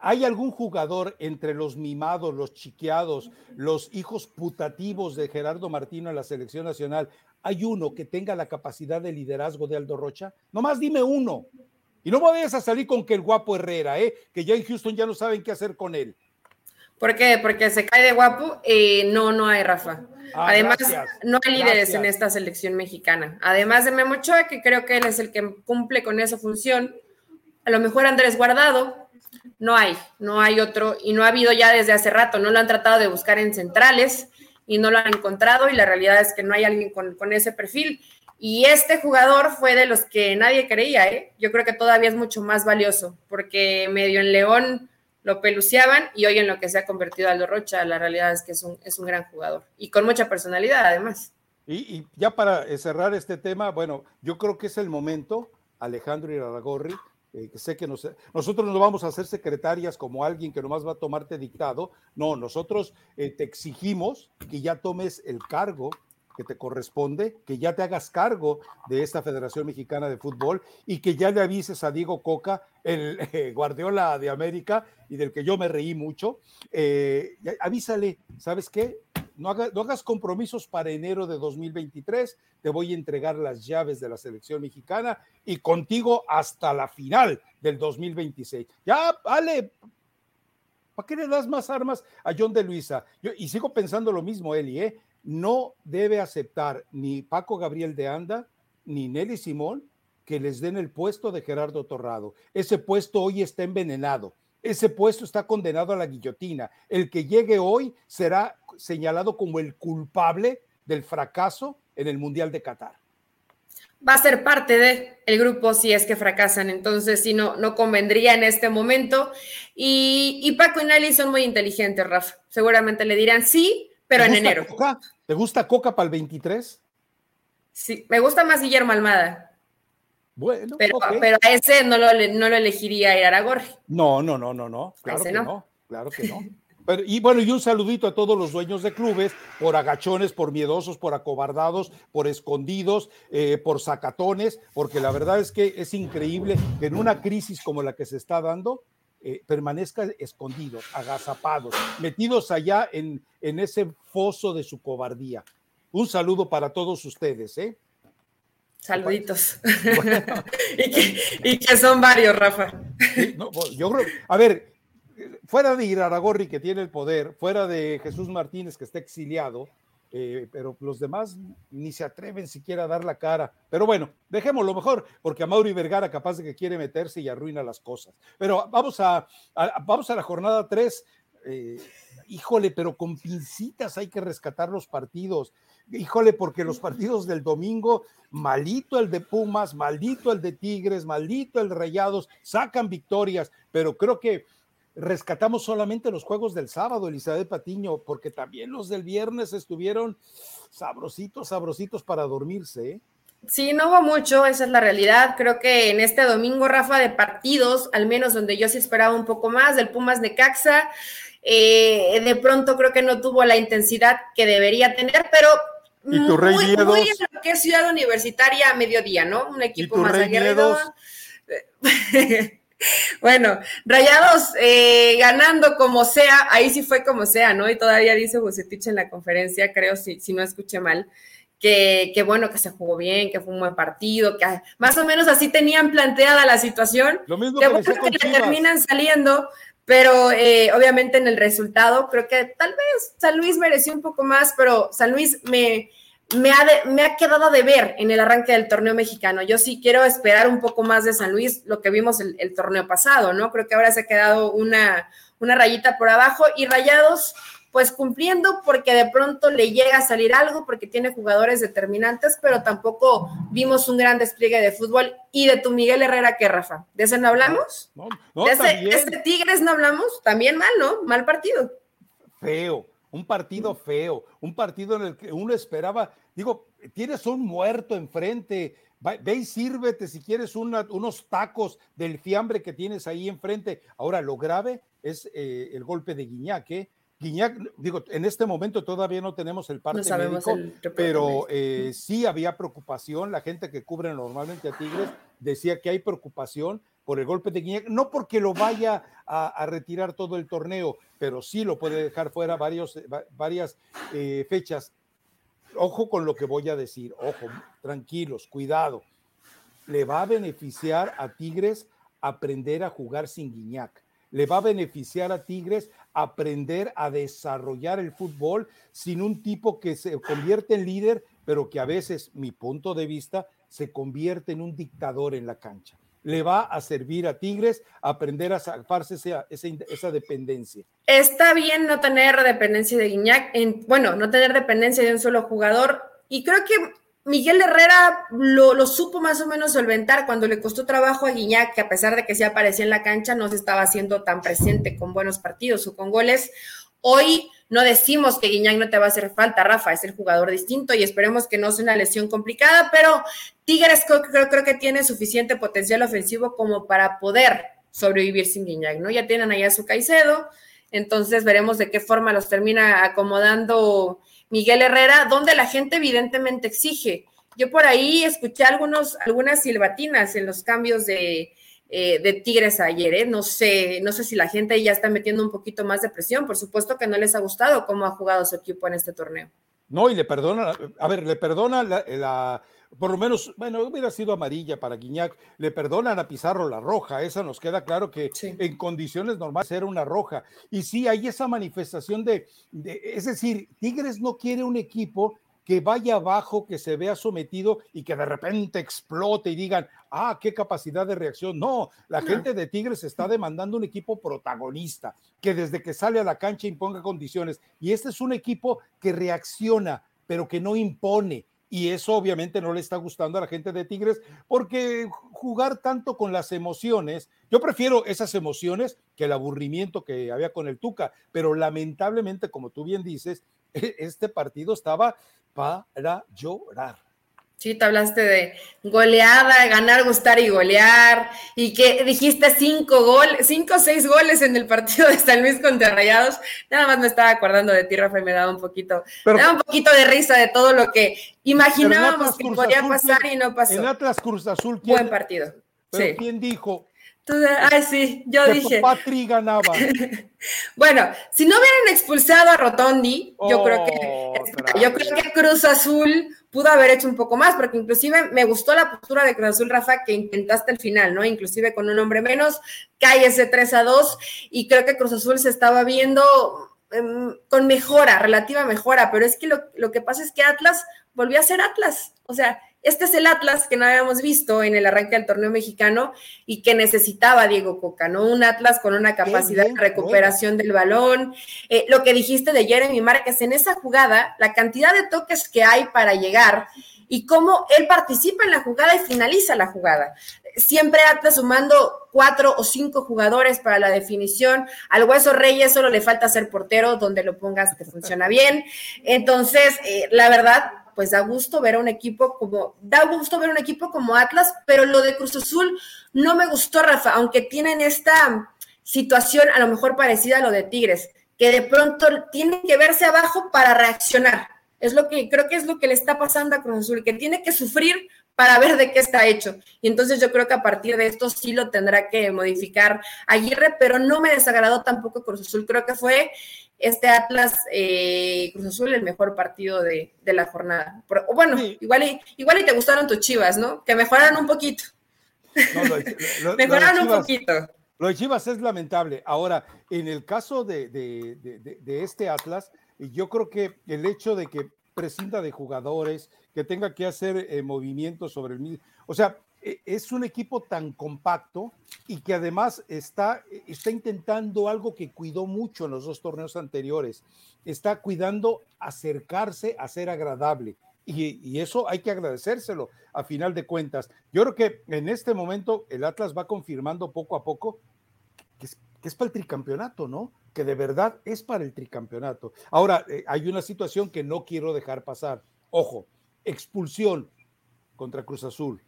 ¿Hay algún jugador entre los mimados, los chiqueados, los hijos putativos de Gerardo Martino en la selección nacional? ¿Hay uno que tenga la capacidad de liderazgo de Aldo Rocha? Nomás dime uno. Y no vayas a salir con que el guapo Herrera, ¿eh? que ya en Houston ya no saben qué hacer con él. ¿Por qué? Porque se cae de guapo. no, no hay Rafa. Ah, Además, no hay líderes en esta selección mexicana. Además de Memo Ochoa, que creo que él es el que cumple con esa función. A lo mejor Andrés Guardado, no hay, no hay otro y no ha habido ya desde hace rato. No lo han tratado de buscar en centrales y no lo han encontrado y la realidad es que no hay alguien con, con ese perfil. Y este jugador fue de los que nadie creía, ¿eh? Yo creo que todavía es mucho más valioso porque medio en León lo peluciaban y hoy en lo que se ha convertido Aldo Rocha, la realidad es que es un, es un gran jugador y con mucha personalidad además. Y, ya para cerrar este tema, bueno, yo creo que es el momento, Alejandro Iraragorri, eh, que sé que nosotros no vamos a ser secretarias como alguien que nomás va a tomarte dictado, no, nosotros eh, te exigimos que ya tomes el cargo que te corresponde, que ya te hagas cargo de esta Federación Mexicana de Fútbol y que ya le avises a Diego Coca, el [LAUGHS] eh, Guardiola de América y del que yo me reí mucho, eh, avísale, ¿sabes qué? No, hagas compromisos para enero de 2023, te voy a entregar las llaves de la selección mexicana y contigo hasta la final del 2026. Ya, vale, ¿para qué le das más armas a John de Luisa? Yo, y sigo pensando lo mismo, Eli, ¿eh? No debe aceptar ni Paco Gabriel de Anda ni Nelly Simón que les den el puesto de Gerardo Torrado. Ese puesto hoy está envenenado. Ese puesto está condenado a la guillotina. El que llegue hoy será señalado como el culpable del fracaso en el Mundial de Qatar. Va a ser parte del el grupo si es que fracasan, entonces si no, no convendría en este momento. Y, Paco y Nelly son muy inteligentes, Rafa. Seguramente le dirán sí, pero en enero. ¿Te gusta Coca para el 23? Sí, me gusta más Guillermo Almada. Bueno, pero, pero a ese no lo, no lo elegiría Iraragorri. No, no, no, no, no. Claro que no. Claro que no. y bueno, y un saludito a todos los dueños de clubes, por agachones, por miedosos, por acobardados, por escondidos, eh, por sacatones, porque la verdad es que es increíble que en una crisis como la que se está dando, eh, permanezcan escondidos, agazapados, metidos allá en, en ese foso de su cobardía. Un saludo para todos ustedes, ¿eh? Saluditos. [LAUGHS] [LAUGHS] y, que, son varios, Rafa. yo creo, a ver, fuera de Iraragorri que tiene el poder, fuera de Jesús Martínez que está exiliado, eh, pero los demás ni se atreven siquiera a dar la cara. Pero bueno, dejémoslo mejor, porque a Mauri Vergara capaz de que quiere meterse y arruina las cosas. Pero vamos a, vamos a la jornada 3. Eh, híjole, pero con pincitas hay que rescatar los partidos. Híjole, porque los partidos del domingo, maldito el de Pumas, maldito el de Tigres, maldito el de Rayados, sacan victorias, pero creo que rescatamos solamente los juegos del sábado, Elizabeth Patiño, porque también los del viernes estuvieron sabrositos, sabrositos para dormirse. ¿eh? Sí, no hubo mucho, esa es la realidad. Creo que en este domingo, Rafa, de partidos, al menos donde yo sí esperaba un poco más, del Pumas de Caxa, eh, de pronto creo que no tuvo la intensidad que debería tener, pero ¿Y tu rey muy, muy en lo que es ciudad universitaria a mediodía, ¿no? Un equipo más aguerrido. [LAUGHS] Bueno, Rayados eh, ganando como sea, ahí sí fue como sea, ¿no? Y todavía dice Bucetich en la conferencia, creo, si, si no escuché mal, que, que, bueno, que se jugó bien, que fue un buen partido, que más o menos así tenían planteada la situación. Lo mismo que, que terminan saliendo, pero eh, obviamente en el resultado creo que tal vez San Luis mereció un poco más, pero San Luis me, me ha, me ha quedado de ver en el arranque del torneo mexicano. Yo sí quiero esperar un poco más de San Luis, lo que vimos el, el torneo pasado, ¿no? Creo que ahora se ha quedado una, una rayita por abajo y Rayados, pues cumpliendo porque de pronto le llega a salir algo, porque tiene jugadores determinantes, pero tampoco vimos un gran despliegue de fútbol. Y de tu Miguel Herrera, ¿qué, Rafa? ¿De ese no hablamos? No, no, ¿De, ese, ¿De ese Tigres no hablamos? También mal, ¿no? Mal partido. Feo un partido feo, un partido en el que uno esperaba, digo, tienes un muerto enfrente, ve y sírvete si quieres unos tacos del fiambre que tienes ahí enfrente. Ahora, lo grave es eh, el golpe de Guiñac, ¿eh? Guiñac, digo, en este momento todavía no tenemos el parte médico, pero eh, sí había preocupación. La gente que cubre normalmente a Tigres decía que hay preocupación por el golpe de Guiñac, no porque lo vaya a, retirar todo el torneo, pero sí lo puede dejar fuera varios, varias eh, fechas. Ojo con lo que voy a decir, ojo, tranquilos, cuidado. Le va a beneficiar a Tigres aprender a jugar sin Guiñac. Le va a beneficiar a Tigres aprender a desarrollar el fútbol sin un tipo que se convierte en líder, pero que a veces, mi punto de vista, se convierte en un dictador en la cancha le va a servir a Tigres aprender a zafarse esa, dependencia. Está bien no tener dependencia de Guiñac, en, bueno, no tener dependencia de un solo jugador, y creo que Miguel Herrera lo, lo, supo más o menos solventar cuando le costó trabajo a Guiñac, que a pesar de que se aparecía en la cancha, no se estaba haciendo tan presente con buenos partidos o con goles. Hoy no decimos que Guiñac no te va a hacer falta, Rafa, es el jugador distinto y esperemos que no sea una lesión complicada, pero Tigres creo, creo, que tiene suficiente potencial ofensivo como para poder sobrevivir sin Guiñac, ¿no? Ya tienen allá su Caicedo, entonces veremos de qué forma los termina acomodando Miguel Herrera, donde la gente evidentemente exige. Yo por ahí escuché algunos, algunas silbatinas en los cambios de, eh, de Tigres ayer, ¿eh? No sé, no sé si la gente ya está metiendo un poquito más de presión. Por supuesto que no les ha gustado cómo ha jugado su equipo en este torneo. No, y le perdona, a ver, le perdona la, por lo menos, bueno, hubiera sido amarilla para Guiñac, le perdonan a Pizarro la roja, esa nos queda claro que en condiciones normales era una roja. Y sí, hay esa manifestación de, es decir, Tigres no quiere un equipo que vaya abajo, que se vea sometido y que de repente explote y digan, ah, qué capacidad de reacción. No, la gente de Tigres está demandando un equipo protagonista, que desde que sale a la cancha imponga condiciones. Y este es un equipo que reacciona, pero que no impone. Y eso obviamente no le está gustando a la gente de Tigres, porque jugar tanto con las emociones, yo prefiero esas emociones que el aburrimiento que había con el Tuca, pero lamentablemente, como tú bien dices, [LAUGHS] este partido estaba para llorar. Sí, te hablaste de goleada, ganar, gustar y golear, y que dijiste cinco goles, cinco o seis goles en el partido de San Luis contra Rayados. Nada más me estaba acordando de ti, Rafa, y me daba un poquito, me daba un poquito de risa de todo lo que imaginábamos que podía pasar y no pasó. En Atlas Cruz Azul, buen partido. Pero ¿quién dijo ay, sí, yo dije. Patri ganaba. [LAUGHS] bueno, si no hubieran expulsado a Rotondi, yo creo que oh, yo creo que Cruz Azul pudo haber hecho un poco más, porque inclusive me gustó la postura de Cruz Azul, Rafa, que intentaste al final, ¿no? Inclusive con un hombre menos, cae ese 3 a 2, y creo que Cruz Azul se estaba viendo em, con mejora, relativa mejora, pero es que lo, lo que pasa es que Atlas volvió a ser Atlas, o sea, este es el Atlas que no habíamos visto en el arranque del torneo mexicano y que necesitaba Diego Coca, ¿no? Un Atlas con una capacidad de recuperación del balón. Eh, lo que dijiste de Jeremy Márquez, en esa jugada, la cantidad de toques que hay para llegar y cómo él participa en la jugada y finaliza la jugada. Siempre Atlas sumando cuatro o cinco jugadores para la definición. Al Hueso Reyes solo le falta ser portero, donde lo pongas te funciona bien. Entonces, eh, la verdad, pues da gusto ver a un equipo como, da gusto ver un equipo como Atlas, pero lo de Cruz Azul no me gustó, Rafa, aunque tienen esta situación a lo mejor parecida a lo de Tigres, que de pronto tienen que verse abajo para reaccionar. Es lo que creo que es lo que le está pasando a Cruz Azul, que tiene que sufrir para ver de qué está hecho. Y entonces yo creo que a partir de esto sí lo tendrá que modificar Aguirre, pero no me desagradó tampoco Cruz Azul. Creo que fue este Atlas eh, Cruz Azul el mejor partido de, la jornada. bueno, igual, y, igual y te gustaron tus chivas, ¿no? Que mejoraron un poquito. mejoraron un poquito. Lo de Chivas es lamentable. Ahora, en el caso de, este Atlas, yo creo que el hecho de que prescinda de jugadores, que tenga que hacer eh, movimientos sobre el mismo, o sea, es un equipo tan compacto y que además está, está intentando algo que cuidó mucho en los dos torneos anteriores. Está cuidando acercarse a ser agradable. Y, eso hay que agradecérselo a final de cuentas. Yo creo que en este momento el Atlas va confirmando poco a poco que es, para el tricampeonato, ¿no? Que de verdad es para el tricampeonato. Ahora, eh, hay una situación que no quiero dejar pasar. Ojo, expulsión contra Cruz Azul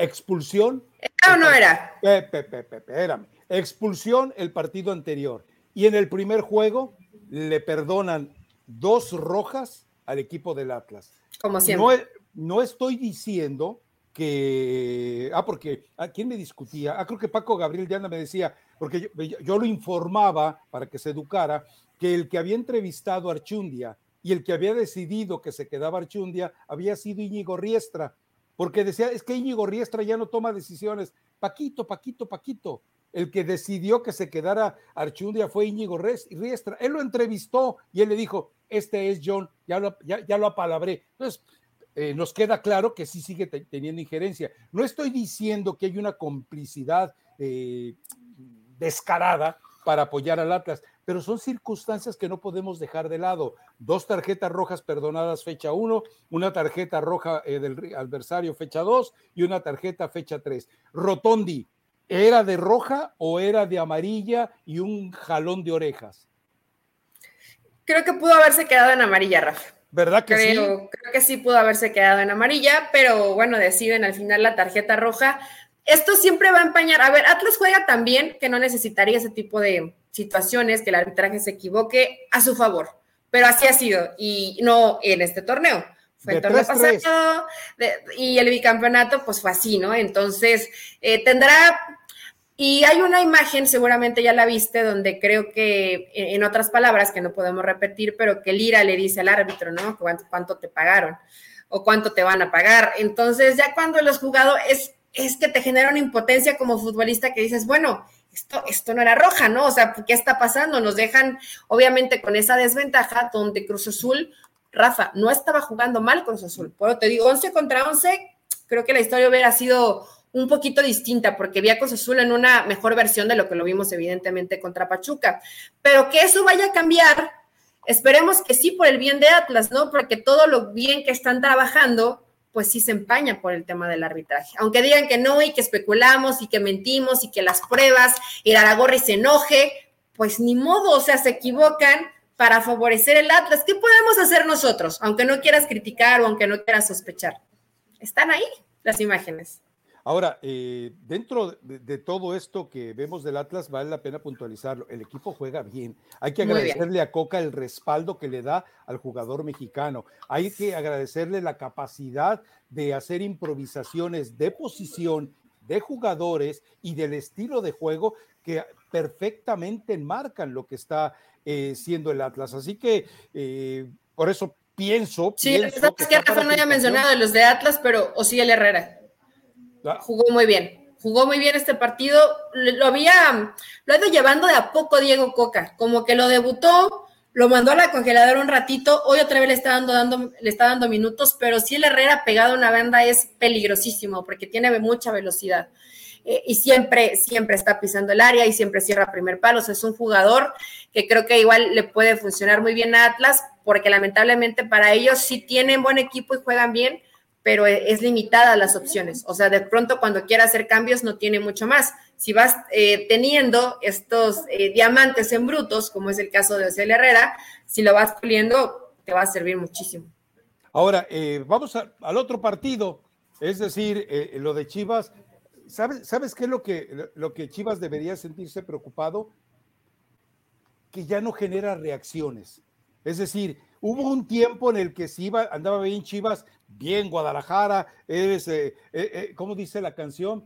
Expulsión. ¿Era o no era? espérame. Expulsión el partido anterior. Y en el primer juego le perdonan dos rojas al equipo del Atlas. Como siempre. No, estoy diciendo que. Ah, porque. ¿a quién me discutía? Ah, creo que Paco Gabriel Diana me decía, porque yo, yo, lo informaba para que se educara, que el que había entrevistado a Archundia y el que había decidido que se quedaba Archundia había sido Íñigo Riestra porque decía, es que Íñigo Riestra ya no toma decisiones. Paquito, Paquito, Paquito. El que decidió que se quedara Archundia fue Íñigo Riestra. Él lo entrevistó y él le dijo, este es John, ya lo, apalabré. Entonces, eh, nos queda claro que sí sigue teniendo injerencia. No estoy diciendo que hay una complicidad eh, descarada para apoyar al Atlas, pero son circunstancias que no podemos dejar de lado. Dos tarjetas rojas perdonadas fecha 1, una tarjeta roja eh, del adversario fecha 2 y una tarjeta fecha 3. Rotondi, ¿era de roja o era de amarilla y un jalón de orejas? Creo que pudo haberse quedado en amarilla, Rafa. ¿Verdad que sí? Creo que sí pudo haberse quedado en amarilla, pero bueno, deciden al final la tarjeta roja. Esto siempre va a empañar. A ver, Atlas juega también que no necesitaría ese tipo de, situaciones que el arbitraje se equivoque a su favor, pero así ha sido y no en este torneo. Fue el torneo pasado y el bicampeonato pues fue así, ¿no? Entonces eh, tendrá y hay una imagen, seguramente ya la viste, donde creo que, en otras palabras, que no podemos repetir, pero que Lira le dice al árbitro, ¿no? ¿Cuánto, cuánto te pagaron? O cuánto te van a pagar. Entonces, ya cuando los jugadores, es, es que te genera una impotencia como futbolista que dices, bueno, esto, esto no era roja, ¿no? O sea, ¿qué está pasando? Nos dejan, obviamente, con esa desventaja donde Cruz Azul, Rafa, no estaba jugando mal Cruz Azul. Pero te digo, 11 contra 11, creo que la historia hubiera sido un poquito distinta, porque vi a Cruz Azul en una mejor versión de lo que lo vimos, evidentemente, contra Pachuca. Pero que eso vaya a cambiar, esperemos que sí, por el bien de Atlas, ¿no? Porque todo lo bien que están trabajando, pues sí se empaña por el tema del arbitraje. Aunque digan que no y que especulamos y que mentimos y que las pruebas y Aragorri se enoje, pues ni modo, o sea, se equivocan para favorecer el Atlas. ¿Qué podemos hacer nosotros? Aunque no quieras criticar o aunque no quieras sospechar. Están ahí las imágenes. Ahora, eh, dentro de, todo esto que vemos del Atlas, vale la pena puntualizarlo. El equipo juega bien. Hay que agradecerle a Coca el respaldo que le da al jugador mexicano. Hay que agradecerle la capacidad de hacer improvisaciones de posición de jugadores y del estilo de juego que perfectamente enmarcan lo que está eh, siendo el Atlas. Así que eh, por eso pienso. Sí, pienso que, que Rafa no haya mencionado de los de Atlas, pero el Herrera. Jugó muy bien jugó muy bien este partido. Lo había, lo ha ido llevando de a poco Diego Coca, como que lo debutó, lo mandó a la congeladora un ratito, hoy otra vez le está dando, dando, le está dando minutos, pero si el Herrera pegado a una banda es peligrosísimo porque tiene mucha velocidad. Eh, y siempre, siempre está pisando el área y siempre cierra primer palo. O sea, es un jugador que creo que igual le puede funcionar muy bien a Atlas, porque lamentablemente para ellos sí tienen buen equipo y juegan bien, pero e, es limitada las opciones. O sea, de pronto cuando quiera hacer cambios no tiene mucho más. Si vas eh, teniendo estos eh, diamantes en brutos, como es el caso de Ocel Herrera, si lo vas puliendo, te va a servir muchísimo. Ahora, eh, vamos al otro partido, es decir, lo de Chivas. ¿Sabes, ¿Sabes qué es lo que, lo que Chivas debería sentirse preocupado? Que ya no genera reacciones. Es decir, Hubo un tiempo en el que iba, andaba bien Chivas, bien Guadalajara, eres, eh, eh, eh, ¿cómo dice la canción?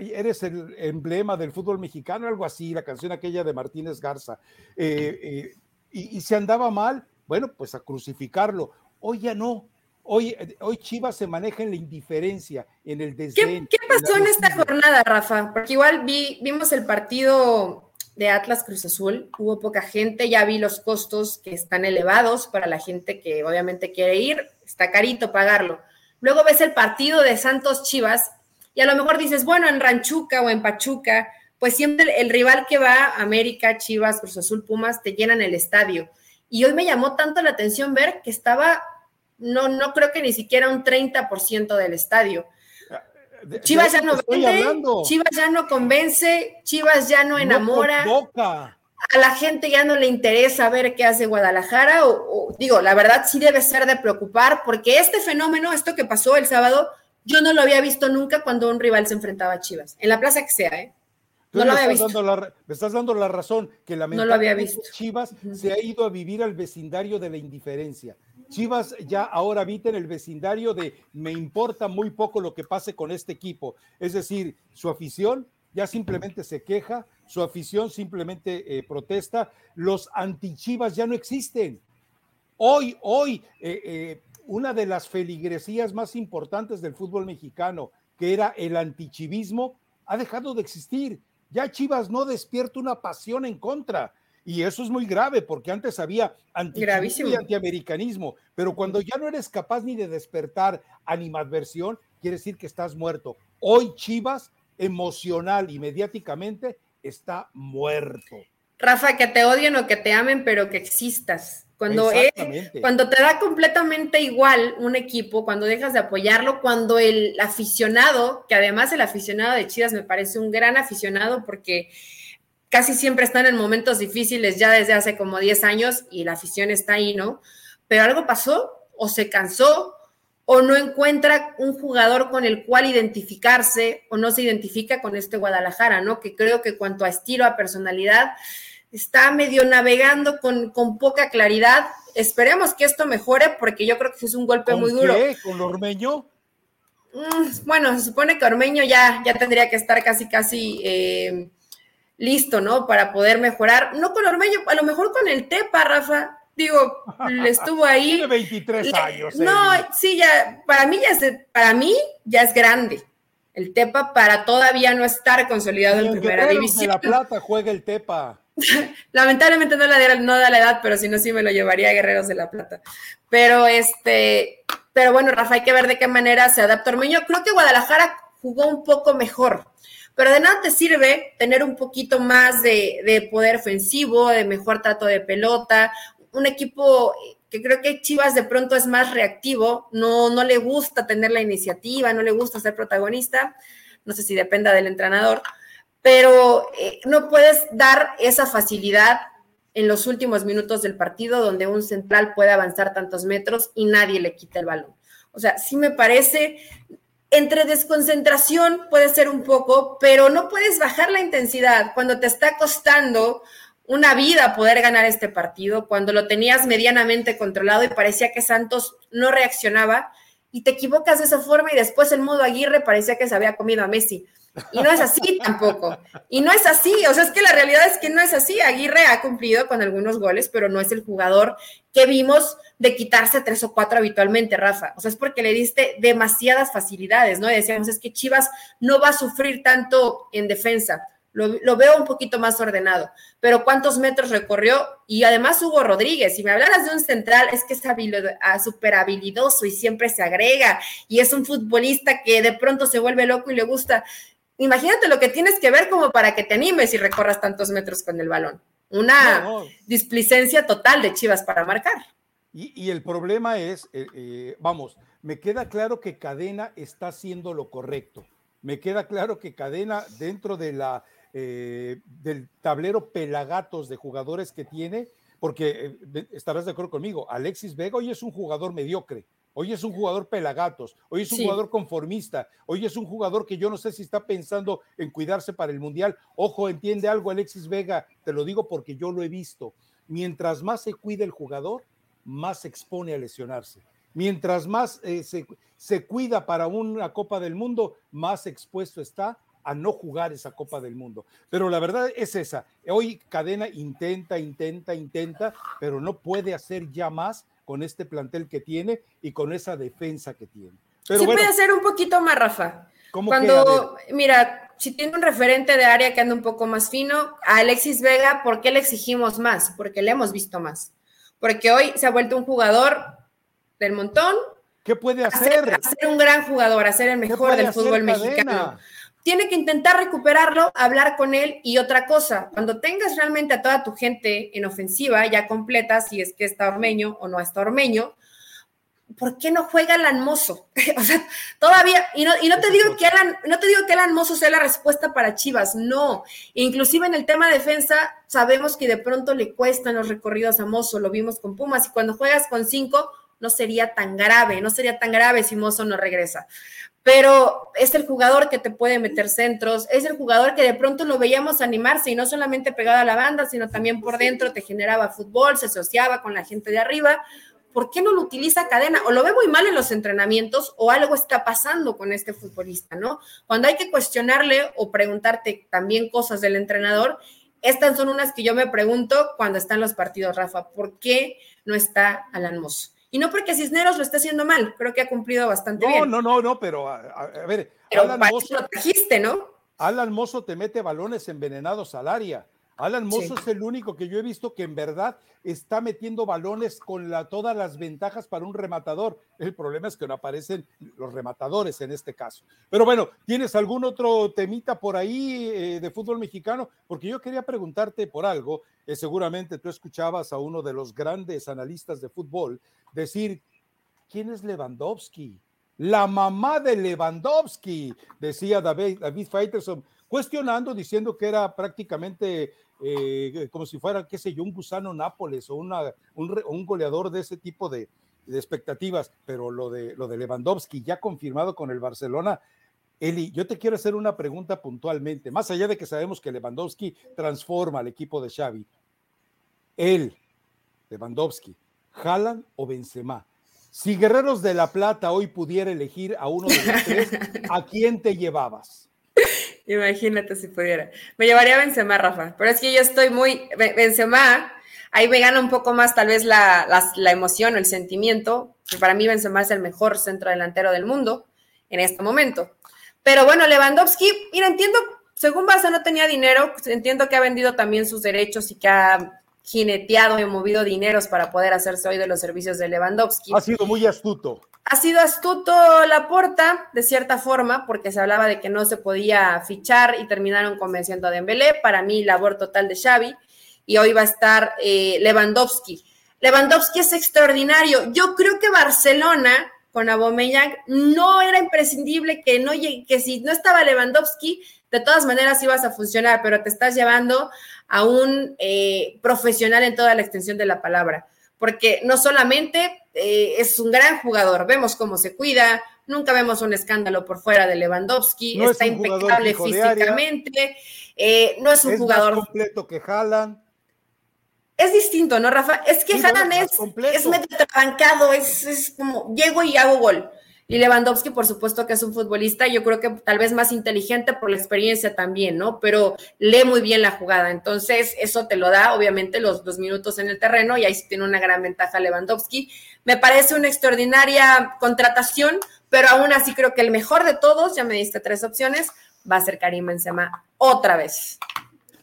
eres el emblema del fútbol mexicano, algo así, la canción aquella de Martínez Garza. Y, se andaba mal, bueno, pues a crucificarlo. Hoy ya no. Hoy, hoy Chivas se maneja en la indiferencia, en el desdén. ¿Qué, pasó en, esta jornada, Rafa? Porque igual vi, vimos el partido de Atlas Cruz Azul. Hubo poca gente, ya vi los costos que están elevados para la gente que obviamente quiere ir, está carito pagarlo. Luego ves el partido de Santos Chivas y a lo mejor dices, bueno, en Ranchuca o en Pachuca, pues siempre el, rival que va, América, Chivas, Cruz Azul, Pumas, te llenan el estadio. Y hoy me llamó tanto la atención ver que estaba, no, no creo que ni siquiera un 30% del estadio. Chivas ya no vende, Chivas ya no convence, Chivas ya no enamora. a la gente ya no le interesa ver qué hace Guadalajara, o, digo, la verdad sí debe ser de preocupar, porque este fenómeno, esto que pasó el sábado, yo no lo había visto nunca cuando un rival se enfrentaba a Chivas, en la plaza que sea, ¿eh? No lo había visto. me estás dando la razón que la no lo había visto. Chivas se ha ido a vivir al vecindario de la indiferencia. Chivas ya ahora habita en el vecindario de me importa muy poco lo que pase con este equipo. Es decir, su afición ya simplemente se queja, su afición simplemente eh, protesta, los antichivas ya no existen. Hoy, hoy, eh, eh, una de las feligresías más importantes del fútbol mexicano, que era el antichivismo, ha dejado de existir. Ya Chivas no despierta una pasión en contra. Y eso es muy grave porque antes había anti y antiamericanismo, pero cuando ya no eres capaz ni de despertar animadversión, quiere decir que estás muerto. Hoy Chivas, emocional y mediáticamente, está muerto. Rafa, que te odien o que te amen, pero que existas. Cuando, cuando te da completamente igual un equipo, cuando dejas de apoyarlo, cuando el aficionado, que además el aficionado de Chivas me parece un gran aficionado porque casi siempre están en momentos difíciles ya desde hace como 10 años y la afición está ahí, ¿no? Pero algo pasó o se cansó o no encuentra un jugador con el cual identificarse o no se identifica con este Guadalajara, ¿no? Que creo que cuanto a estilo, a personalidad, está medio navegando con, con poca claridad. Esperemos que esto mejore porque yo creo que es un golpe muy duro. Qué? ¿Con Ormeño? Mm, bueno, se supone que Ormeño ya, ya tendría que estar casi, casi... Eh, listo, ¿no? Para poder mejorar. No con Ormeño, a lo mejor con el Tepa, Rafa. Digo, le estuvo ahí. Tiene 23 años. No, sí, ya, para mí ya es, para mí ya es grande. El Tepa para todavía no estar consolidado en primera división. De la Plata juega el Tepa. [LAUGHS] Lamentablemente no, la, no da la edad, pero si no, sí me lo llevaría a Guerreros de la Plata. Pero este, pero bueno, Rafa, hay que ver de qué manera se adapta Ormeño. Creo que Guadalajara jugó un poco mejor pero de nada te sirve tener un poquito más de, poder ofensivo, de mejor trato de pelota, un equipo que creo que Chivas de pronto es más reactivo, no, no le gusta tener la iniciativa, no le gusta ser protagonista, no sé si dependa del entrenador, pero eh, no puedes dar esa facilidad en los últimos minutos del partido donde un central puede avanzar tantos metros y nadie le quita el balón. O sea, sí me parece, entre desconcentración puede ser un poco, pero no puedes bajar la intensidad cuando te está costando una vida poder ganar este partido, cuando lo tenías medianamente controlado y parecía que Santos no reaccionaba. y te equivocas de esa forma y después el modo Aguirre parecía que se había comido a Messi. Y no es así tampoco. Y no es así. O sea, es que la realidad es que no es así. Aguirre ha cumplido con algunos goles, pero no es el jugador que vimos de quitarse tres o cuatro habitualmente, Rafa. O sea, es porque le diste demasiadas facilidades, ¿no? Y decíamos, es que Chivas no va a sufrir tanto en defensa. Lo, veo un poquito más ordenado, pero ¿cuántos metros recorrió? Y además Hugo Rodríguez, si me hablaras de un central, es que es ah, súper habilidoso y siempre se agrega y es un futbolista que de pronto se vuelve loco y le gusta. Imagínate lo que tienes que ver como para que te animes y recorras tantos metros con el balón. Una displicencia total de Chivas para marcar. Y, el problema es, eh, eh, vamos, me queda claro que Cadena está haciendo lo correcto. Me queda claro que Cadena, dentro de la eh, del tablero pelagatos de jugadores que tiene, porque estarás de acuerdo conmigo, Alexis Vega hoy es un jugador mediocre, hoy es un jugador pelagatos, hoy es un jugador conformista, hoy es un jugador que yo no sé si está pensando en cuidarse para el Mundial. Ojo, entiende algo Alexis Vega, te lo digo porque yo lo he visto. Mientras más se cuida el jugador, más se expone a lesionarse. Mientras más eh, se, se cuida para una Copa del Mundo, más expuesto está a no jugar esa Copa del Mundo. Pero la verdad es esa. Hoy Cadena intenta, intenta, intenta, pero no puede hacer ya más con este plantel que tiene y con esa defensa que tiene. Pero sí puede hacer un poquito más, Rafa. Cuando, mira, si tiene un referente de área que anda un poco más fino, a Alexis Vega, ¿por qué le exigimos más? Porque le hemos visto más. Porque hoy se ha vuelto un jugador del montón. ¿Qué puede hacer? A ser, un gran jugador, a ser el mejor del fútbol mexicano tiene que intentar recuperarlo, hablar con él y otra cosa, cuando tengas realmente a toda tu gente en ofensiva ya completa, si es que está Ormeño o no está Ormeño, ¿por qué no juega Alan Mozo? [LAUGHS] o sea, todavía, y no, y no te digo que Alan, no te digo que Alan Mozo sea la respuesta para Chivas, no. Inclusive en el tema de defensa, sabemos que de pronto le cuestan los recorridos a Mozo, lo vimos con Pumas, y cuando juegas con cinco, no sería tan grave, no sería tan grave si Mozo no regresa pero es el jugador que te puede meter centros, es el jugador que de pronto lo veíamos animarse y no solamente pegado a la banda, sino también por dentro te generaba fútbol, se asociaba con la gente de arriba. ¿Por qué no lo utiliza cadena? O lo ve muy mal en los entrenamientos o algo está pasando con este futbolista, ¿no? Cuando hay que cuestionarle o preguntarte también cosas del entrenador, estas son unas que yo me pregunto cuando están los partidos, Rafa. ¿Por qué no está Alan Mosso? Y no porque Cisneros lo esté haciendo mal, creo que ha cumplido bastante bien. No, no, no, pero a, ver. Pero Alan Mozo, lo trajiste, ¿no? Alan Mozo te mete balones envenenados al área. Alan Mozo es el único que yo he visto que en verdad está metiendo balones con la, todas las ventajas para un rematador. El problema es que no aparecen los rematadores en este caso. Pero bueno, ¿tienes algún otro temita por ahí eh, de fútbol mexicano? Porque yo quería preguntarte por algo. Eh, seguramente tú escuchabas a uno de los grandes analistas de fútbol decir, ¿quién es Lewandowski? La mamá de Lewandowski, decía David, David Faitelson, cuestionando, diciendo que era prácticamente eh, como si fuera, qué sé yo, un gusano Nápoles o una, un, goleador de ese tipo de, expectativas, pero lo de, lo de Lewandowski ya confirmado con el Barcelona. Eli, yo te quiero hacer una pregunta puntualmente, más allá de que sabemos que Lewandowski transforma al equipo de Xavi. Él, Lewandowski, Haaland o Benzema. Si Guerreros de la Plata hoy pudiera elegir a uno de los tres, ¿a quién te llevabas? Imagínate si pudiera. Me llevaría a Benzema, Rafa, pero es que yo estoy muy... Benzema, ahí me gana un poco más tal vez la, la, emoción, el sentimiento, para mí Benzema es el mejor centro delantero del mundo en este momento. Pero bueno, Lewandowski, mira, entiendo, según Barça no tenía dinero, entiendo que ha vendido también sus derechos y que ha jineteado y movido dineros para poder hacerse hoy de los servicios de Lewandowski. Ha sido muy astuto. Ha sido astuto la porta, de cierta forma, porque se hablaba de que no se podía fichar y terminaron convenciendo a Dembélé. Para mí, labor total de Xavi. Y hoy va a estar eh, Lewandowski. Lewandowski es extraordinario. Yo creo que Barcelona con Aubameyang no era imprescindible que no que si no estaba Lewandowski de todas maneras ibas a funcionar, pero te estás llevando a un eh, profesional en toda la extensión de la palabra, porque no solamente eh, es un gran jugador, vemos cómo se cuida, nunca vemos un escándalo por fuera de Lewandowski, está impecable físicamente, eh, no es un jugador completo que jalan. Es distinto, ¿no, Rafa? Es que jalan es, es medio trabancado, es, es como llego y hago gol Y Lewandowski, por supuesto que es un futbolista, yo creo que tal vez más inteligente por la experiencia también, ¿no? Pero lee muy bien la jugada. Entonces, eso te lo da, obviamente, los dos minutos en el terreno y ahí sí tiene una gran ventaja Lewandowski. Me parece una extraordinaria contratación, pero aún así creo que el mejor de todos, ya me diste tres opciones, va a ser Karim Benzema otra vez.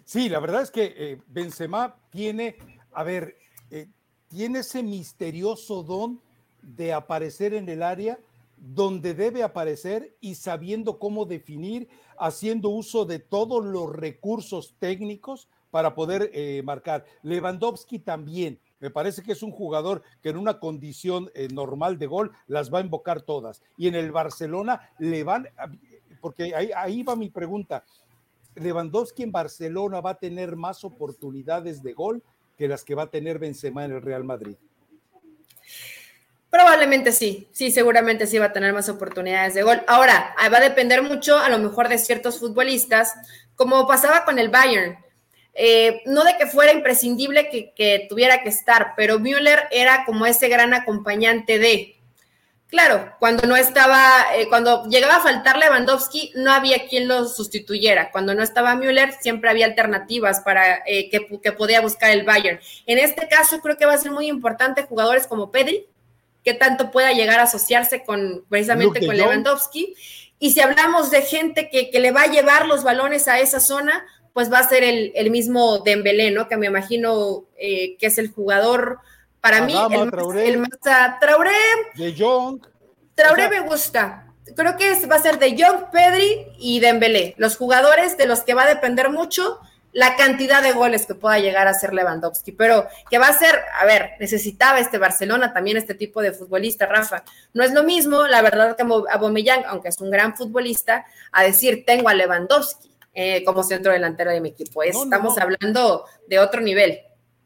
Sí, la verdad es que eh, Benzema tiene, a ver, eh, tiene ese misterioso don de aparecer en el área donde debe aparecer y sabiendo cómo definir, haciendo uso de todos los recursos técnicos para poder eh, marcar. Lewandowski también. Me parece que es un jugador que en una condición eh, normal de gol las va a invocar todas. Y en el Barcelona le van, porque ahí, ahí va mi pregunta. Lewandowski en Barcelona va a tener más oportunidades de gol que las que va a tener Benzema en el Real Madrid. Probablemente sí, sí, seguramente sí va a tener más oportunidades de gol. Ahora, va a depender mucho a lo mejor de ciertos futbolistas, como pasaba con el Bayern. Eh, no de que fuera imprescindible que, tuviera que estar, pero Müller era como ese gran acompañante de. Claro, cuando no estaba, eh, cuando llegaba a faltar Lewandowski, no había quien lo sustituyera. Cuando no estaba Müller, siempre había alternativas para eh, que, que podía buscar el Bayern. En este caso, creo que va a ser muy importante jugadores como Pedri, que tanto pueda llegar a asociarse con precisamente con Lewandowski. Y si hablamos de gente que, le va a llevar los balones a esa zona, pues va a ser el, mismo Dembélé, ¿no? Que me imagino eh, que es el jugador, para mí, el, más, Traoré. De Jong. Traoré me gusta. Creo que va a ser de Jong, Pedri y Dembélé, los jugadores de los que va a depender mucho la cantidad de goles que pueda llegar a ser Lewandowski, pero que va a ser, a ver, necesitaba este Barcelona también este tipo de futbolista, Rafa. No es lo mismo, la verdad, que a Bomellán, aunque es un gran futbolista, a decir, tengo a Lewandowski eh, como centro delantero de mi equipo. Estamos hablando de otro nivel.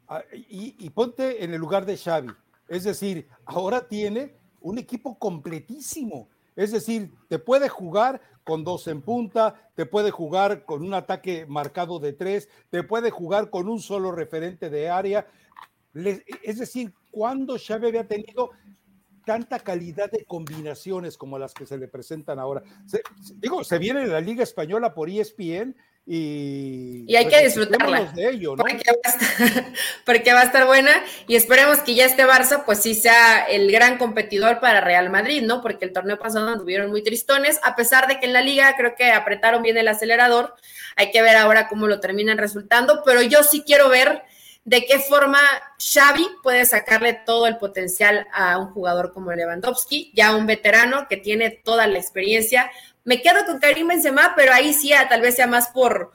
Ah, y, y ponte en el lugar de Xavi. Es decir, ahora tiene un equipo completísimo. Es decir, te puede jugar con dos en punta, te puede jugar con un ataque marcado de tres, te puede jugar con un solo referente de área. Es decir, cuando Xavi había tenido tanta calidad de combinaciones como las que se le presentan ahora. digo, se viene la Liga Española por ESPN y, hay que disfrutarla. De ello, ¿no? porque, va estar, [LAUGHS] porque, va a estar, buena y esperemos que ya este Barça pues sí sea el gran competidor para Real Madrid, ¿no? Porque el torneo pasado anduvieron muy tristones, a pesar de que en la liga creo que apretaron bien el acelerador, hay que ver ahora cómo lo terminan resultando, pero yo sí quiero ver de qué forma Xavi puede sacarle todo el potencial a un jugador como Lewandowski, ya un veterano que tiene toda la experiencia, me quedo con Karim Benzema, pero ahí sí tal vez sea más por,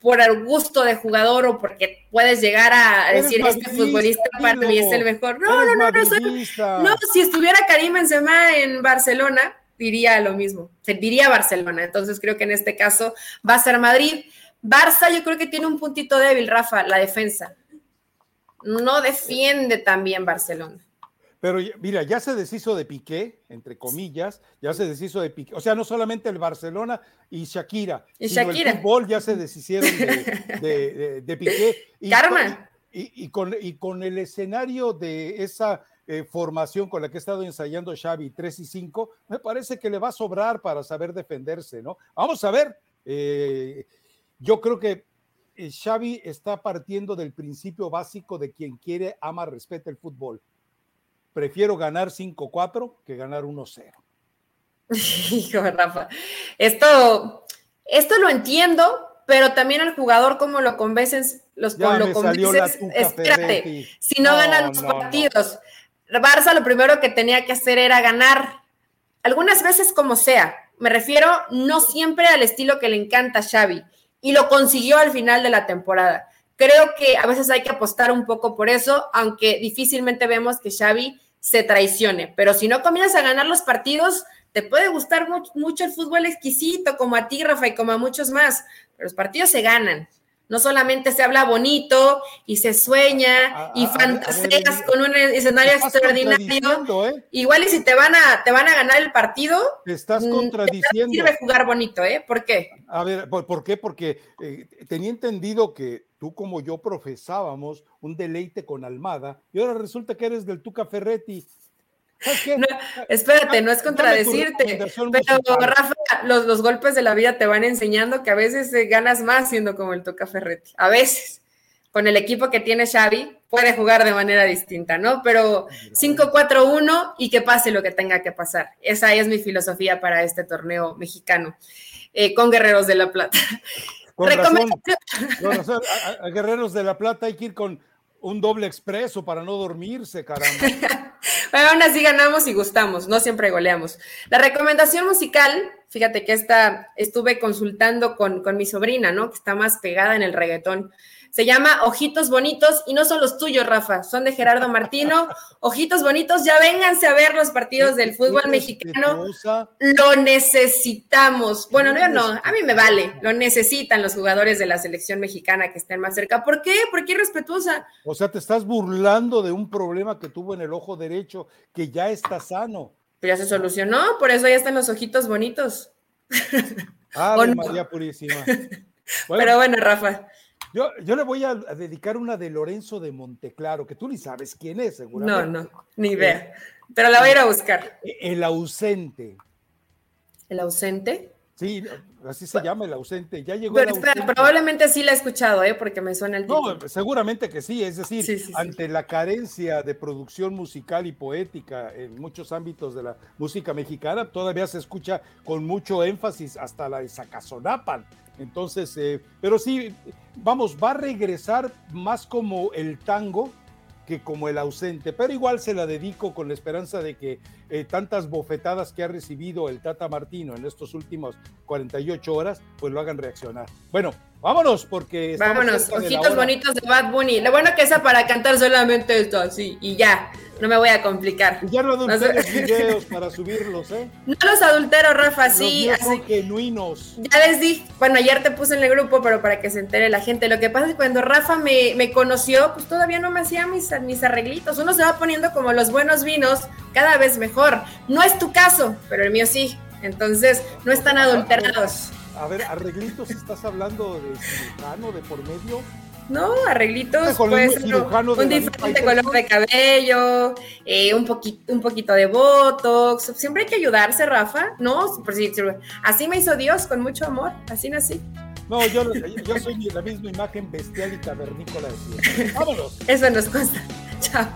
por el gusto de jugador o porque puedes llegar a decir este futbolista para mí es el mejor. No, no, no, no, no, si estuviera Karim Benzema en Barcelona, diría lo mismo, diría Barcelona. Entonces creo que en este caso va a ser Madrid. Barça yo creo que tiene un puntito débil, Rafa, la defensa. No defiende tan bien Barcelona. Pero mira, ya se deshizo de Piqué, entre comillas, ya se deshizo de Piqué. O sea, no solamente el Barcelona y Shakira, y sino Shakira. el fútbol ya se deshicieron de, Piqué. Y Karma. y, con, y con el escenario de esa eh, formación con la que ha estado ensayando Xavi 3 y 5, me parece que le va a sobrar para saber defenderse, ¿no? Vamos a ver. Eh, yo creo que eh, Xavi está partiendo del principio básico de quien quiere, ama, respeta el fútbol prefiero ganar 5-4 que ganar 1-0. [LAUGHS] Hijo Rafa, esto, esto lo entiendo, pero también al jugador como lo convences, los lo convences, espérate, si no, ganan los partidos. Barça lo primero que tenía que hacer era ganar, algunas veces como sea, me refiero no siempre al estilo que le encanta a Xavi, y lo consiguió al final de la temporada. Creo que a veces hay que apostar un poco por eso, aunque difícilmente vemos que Xavi se traicione. Pero si no comienzas a ganar los partidos, te puede gustar mucho, el fútbol exquisito, como a ti, Rafa, y como a muchos más. Pero los partidos se ganan. No solamente se habla bonito y se sueña y fantaseas con un escenario extraordinario. ¿eh? Igual y si te van a te van a ganar el partido, te estás mm, contradiciendo. Te sirve jugar bonito, ¿eh? ¿Por qué? A ver, ¿por, qué? Porque eh, tenía entendido que tú como yo profesábamos un deleite con Almada y ahora resulta que eres del Tuca Ferretti. Espérate, no es contradecirte, pero Rafa, los, los, golpes de la vida te van enseñando que a veces eh, ganas más siendo como el Toca Ferretti, a veces. Con el equipo que tiene Xavi puede jugar de manera distinta, ¿no? Pero 5-4-1 y que pase lo que tenga que pasar. Esa es mi filosofía para este torneo mexicano eh, con Guerreros de la Plata. Con razón, a, Guerreros de la Plata hay que ir con un doble expreso para no dormirse, caramba. [LAUGHS] Pero aún así ganamos y gustamos, no siempre goleamos. La recomendación musical, fíjate que esta estuve consultando con, con mi sobrina, ¿no? Que está más pegada en el reggaetón. Se llama Ojitos Bonitos y no son los tuyos, Rafa, son de Gerardo Martino. Ojitos Bonitos, ya vénganse a ver los partidos del fútbol mexicano. Lo necesitamos. Bueno, no, no, a mí me vale. Lo necesitan los jugadores de la selección mexicana que estén más cerca. ¿Por qué? ¿Por qué irrespetuosa? O sea, te estás burlando de un problema que tuvo en el ojo derecho que ya está sano. Pero ya se solucionó, por eso ya están los ojitos bonitos. Ah, [LAUGHS] María Purísima. [LAUGHS] Pero bueno, Rafa. Yo, yo le voy a, dedicar una de Lorenzo de Monteclaro, que tú ni sabes quién es, seguramente. No, no, ni idea. Pero la voy a ir a buscar. El ausente. ¿El ausente? Sí, así se llama el ausente. Ya llegó. Pero espera, probablemente sí la he escuchado, ¿eh? porque me suena el título. No, seguramente que sí. Es decir, ante la carencia de producción musical y poética en muchos ámbitos de la música mexicana, todavía se escucha con mucho énfasis hasta la de Zacazonapan entonces, eh, pero sí, vamos, va a regresar más como el tango que como el ausente, pero igual se la dedico con la esperanza de que eh, tantas bofetadas que ha recibido el Tata Martino en estos últimos 48 horas, pues lo hagan reaccionar. Bueno, vámonos, porque... Vámonos, ojitos bonitos de Bad Bunny. Lo bueno que es para cantar solamente esto así, y ya no me voy a complicar. Ya no adulteros [LAUGHS] videos para subirlos, ¿eh? No los adulteros, Rafa, sí. Así, genuinos. Ya les di, bueno, ayer te puse en el grupo, pero para que se entere la gente. Lo que pasa es que cuando Rafa me, me conoció, pues todavía no me hacía mis, mis arreglitos. Uno se va poniendo como los buenos vinos, cada vez mejor. No es tu caso, pero el mío sí. Entonces, no están adulterados. A ver, arreglitos, ¿estás hablando de cirujano de por medio? No, arreglitos, pues un diferente color de cabello, eh, un, poquito, un poquito de botox. Siempre hay que ayudarse, Rafa, ¿no? Por si, así me hizo Dios, con mucho amor, así nací. No, yo, yo soy la misma imagen bestial y cavernícola de [LAUGHS] Vámonos. Eso nos consta. Chao.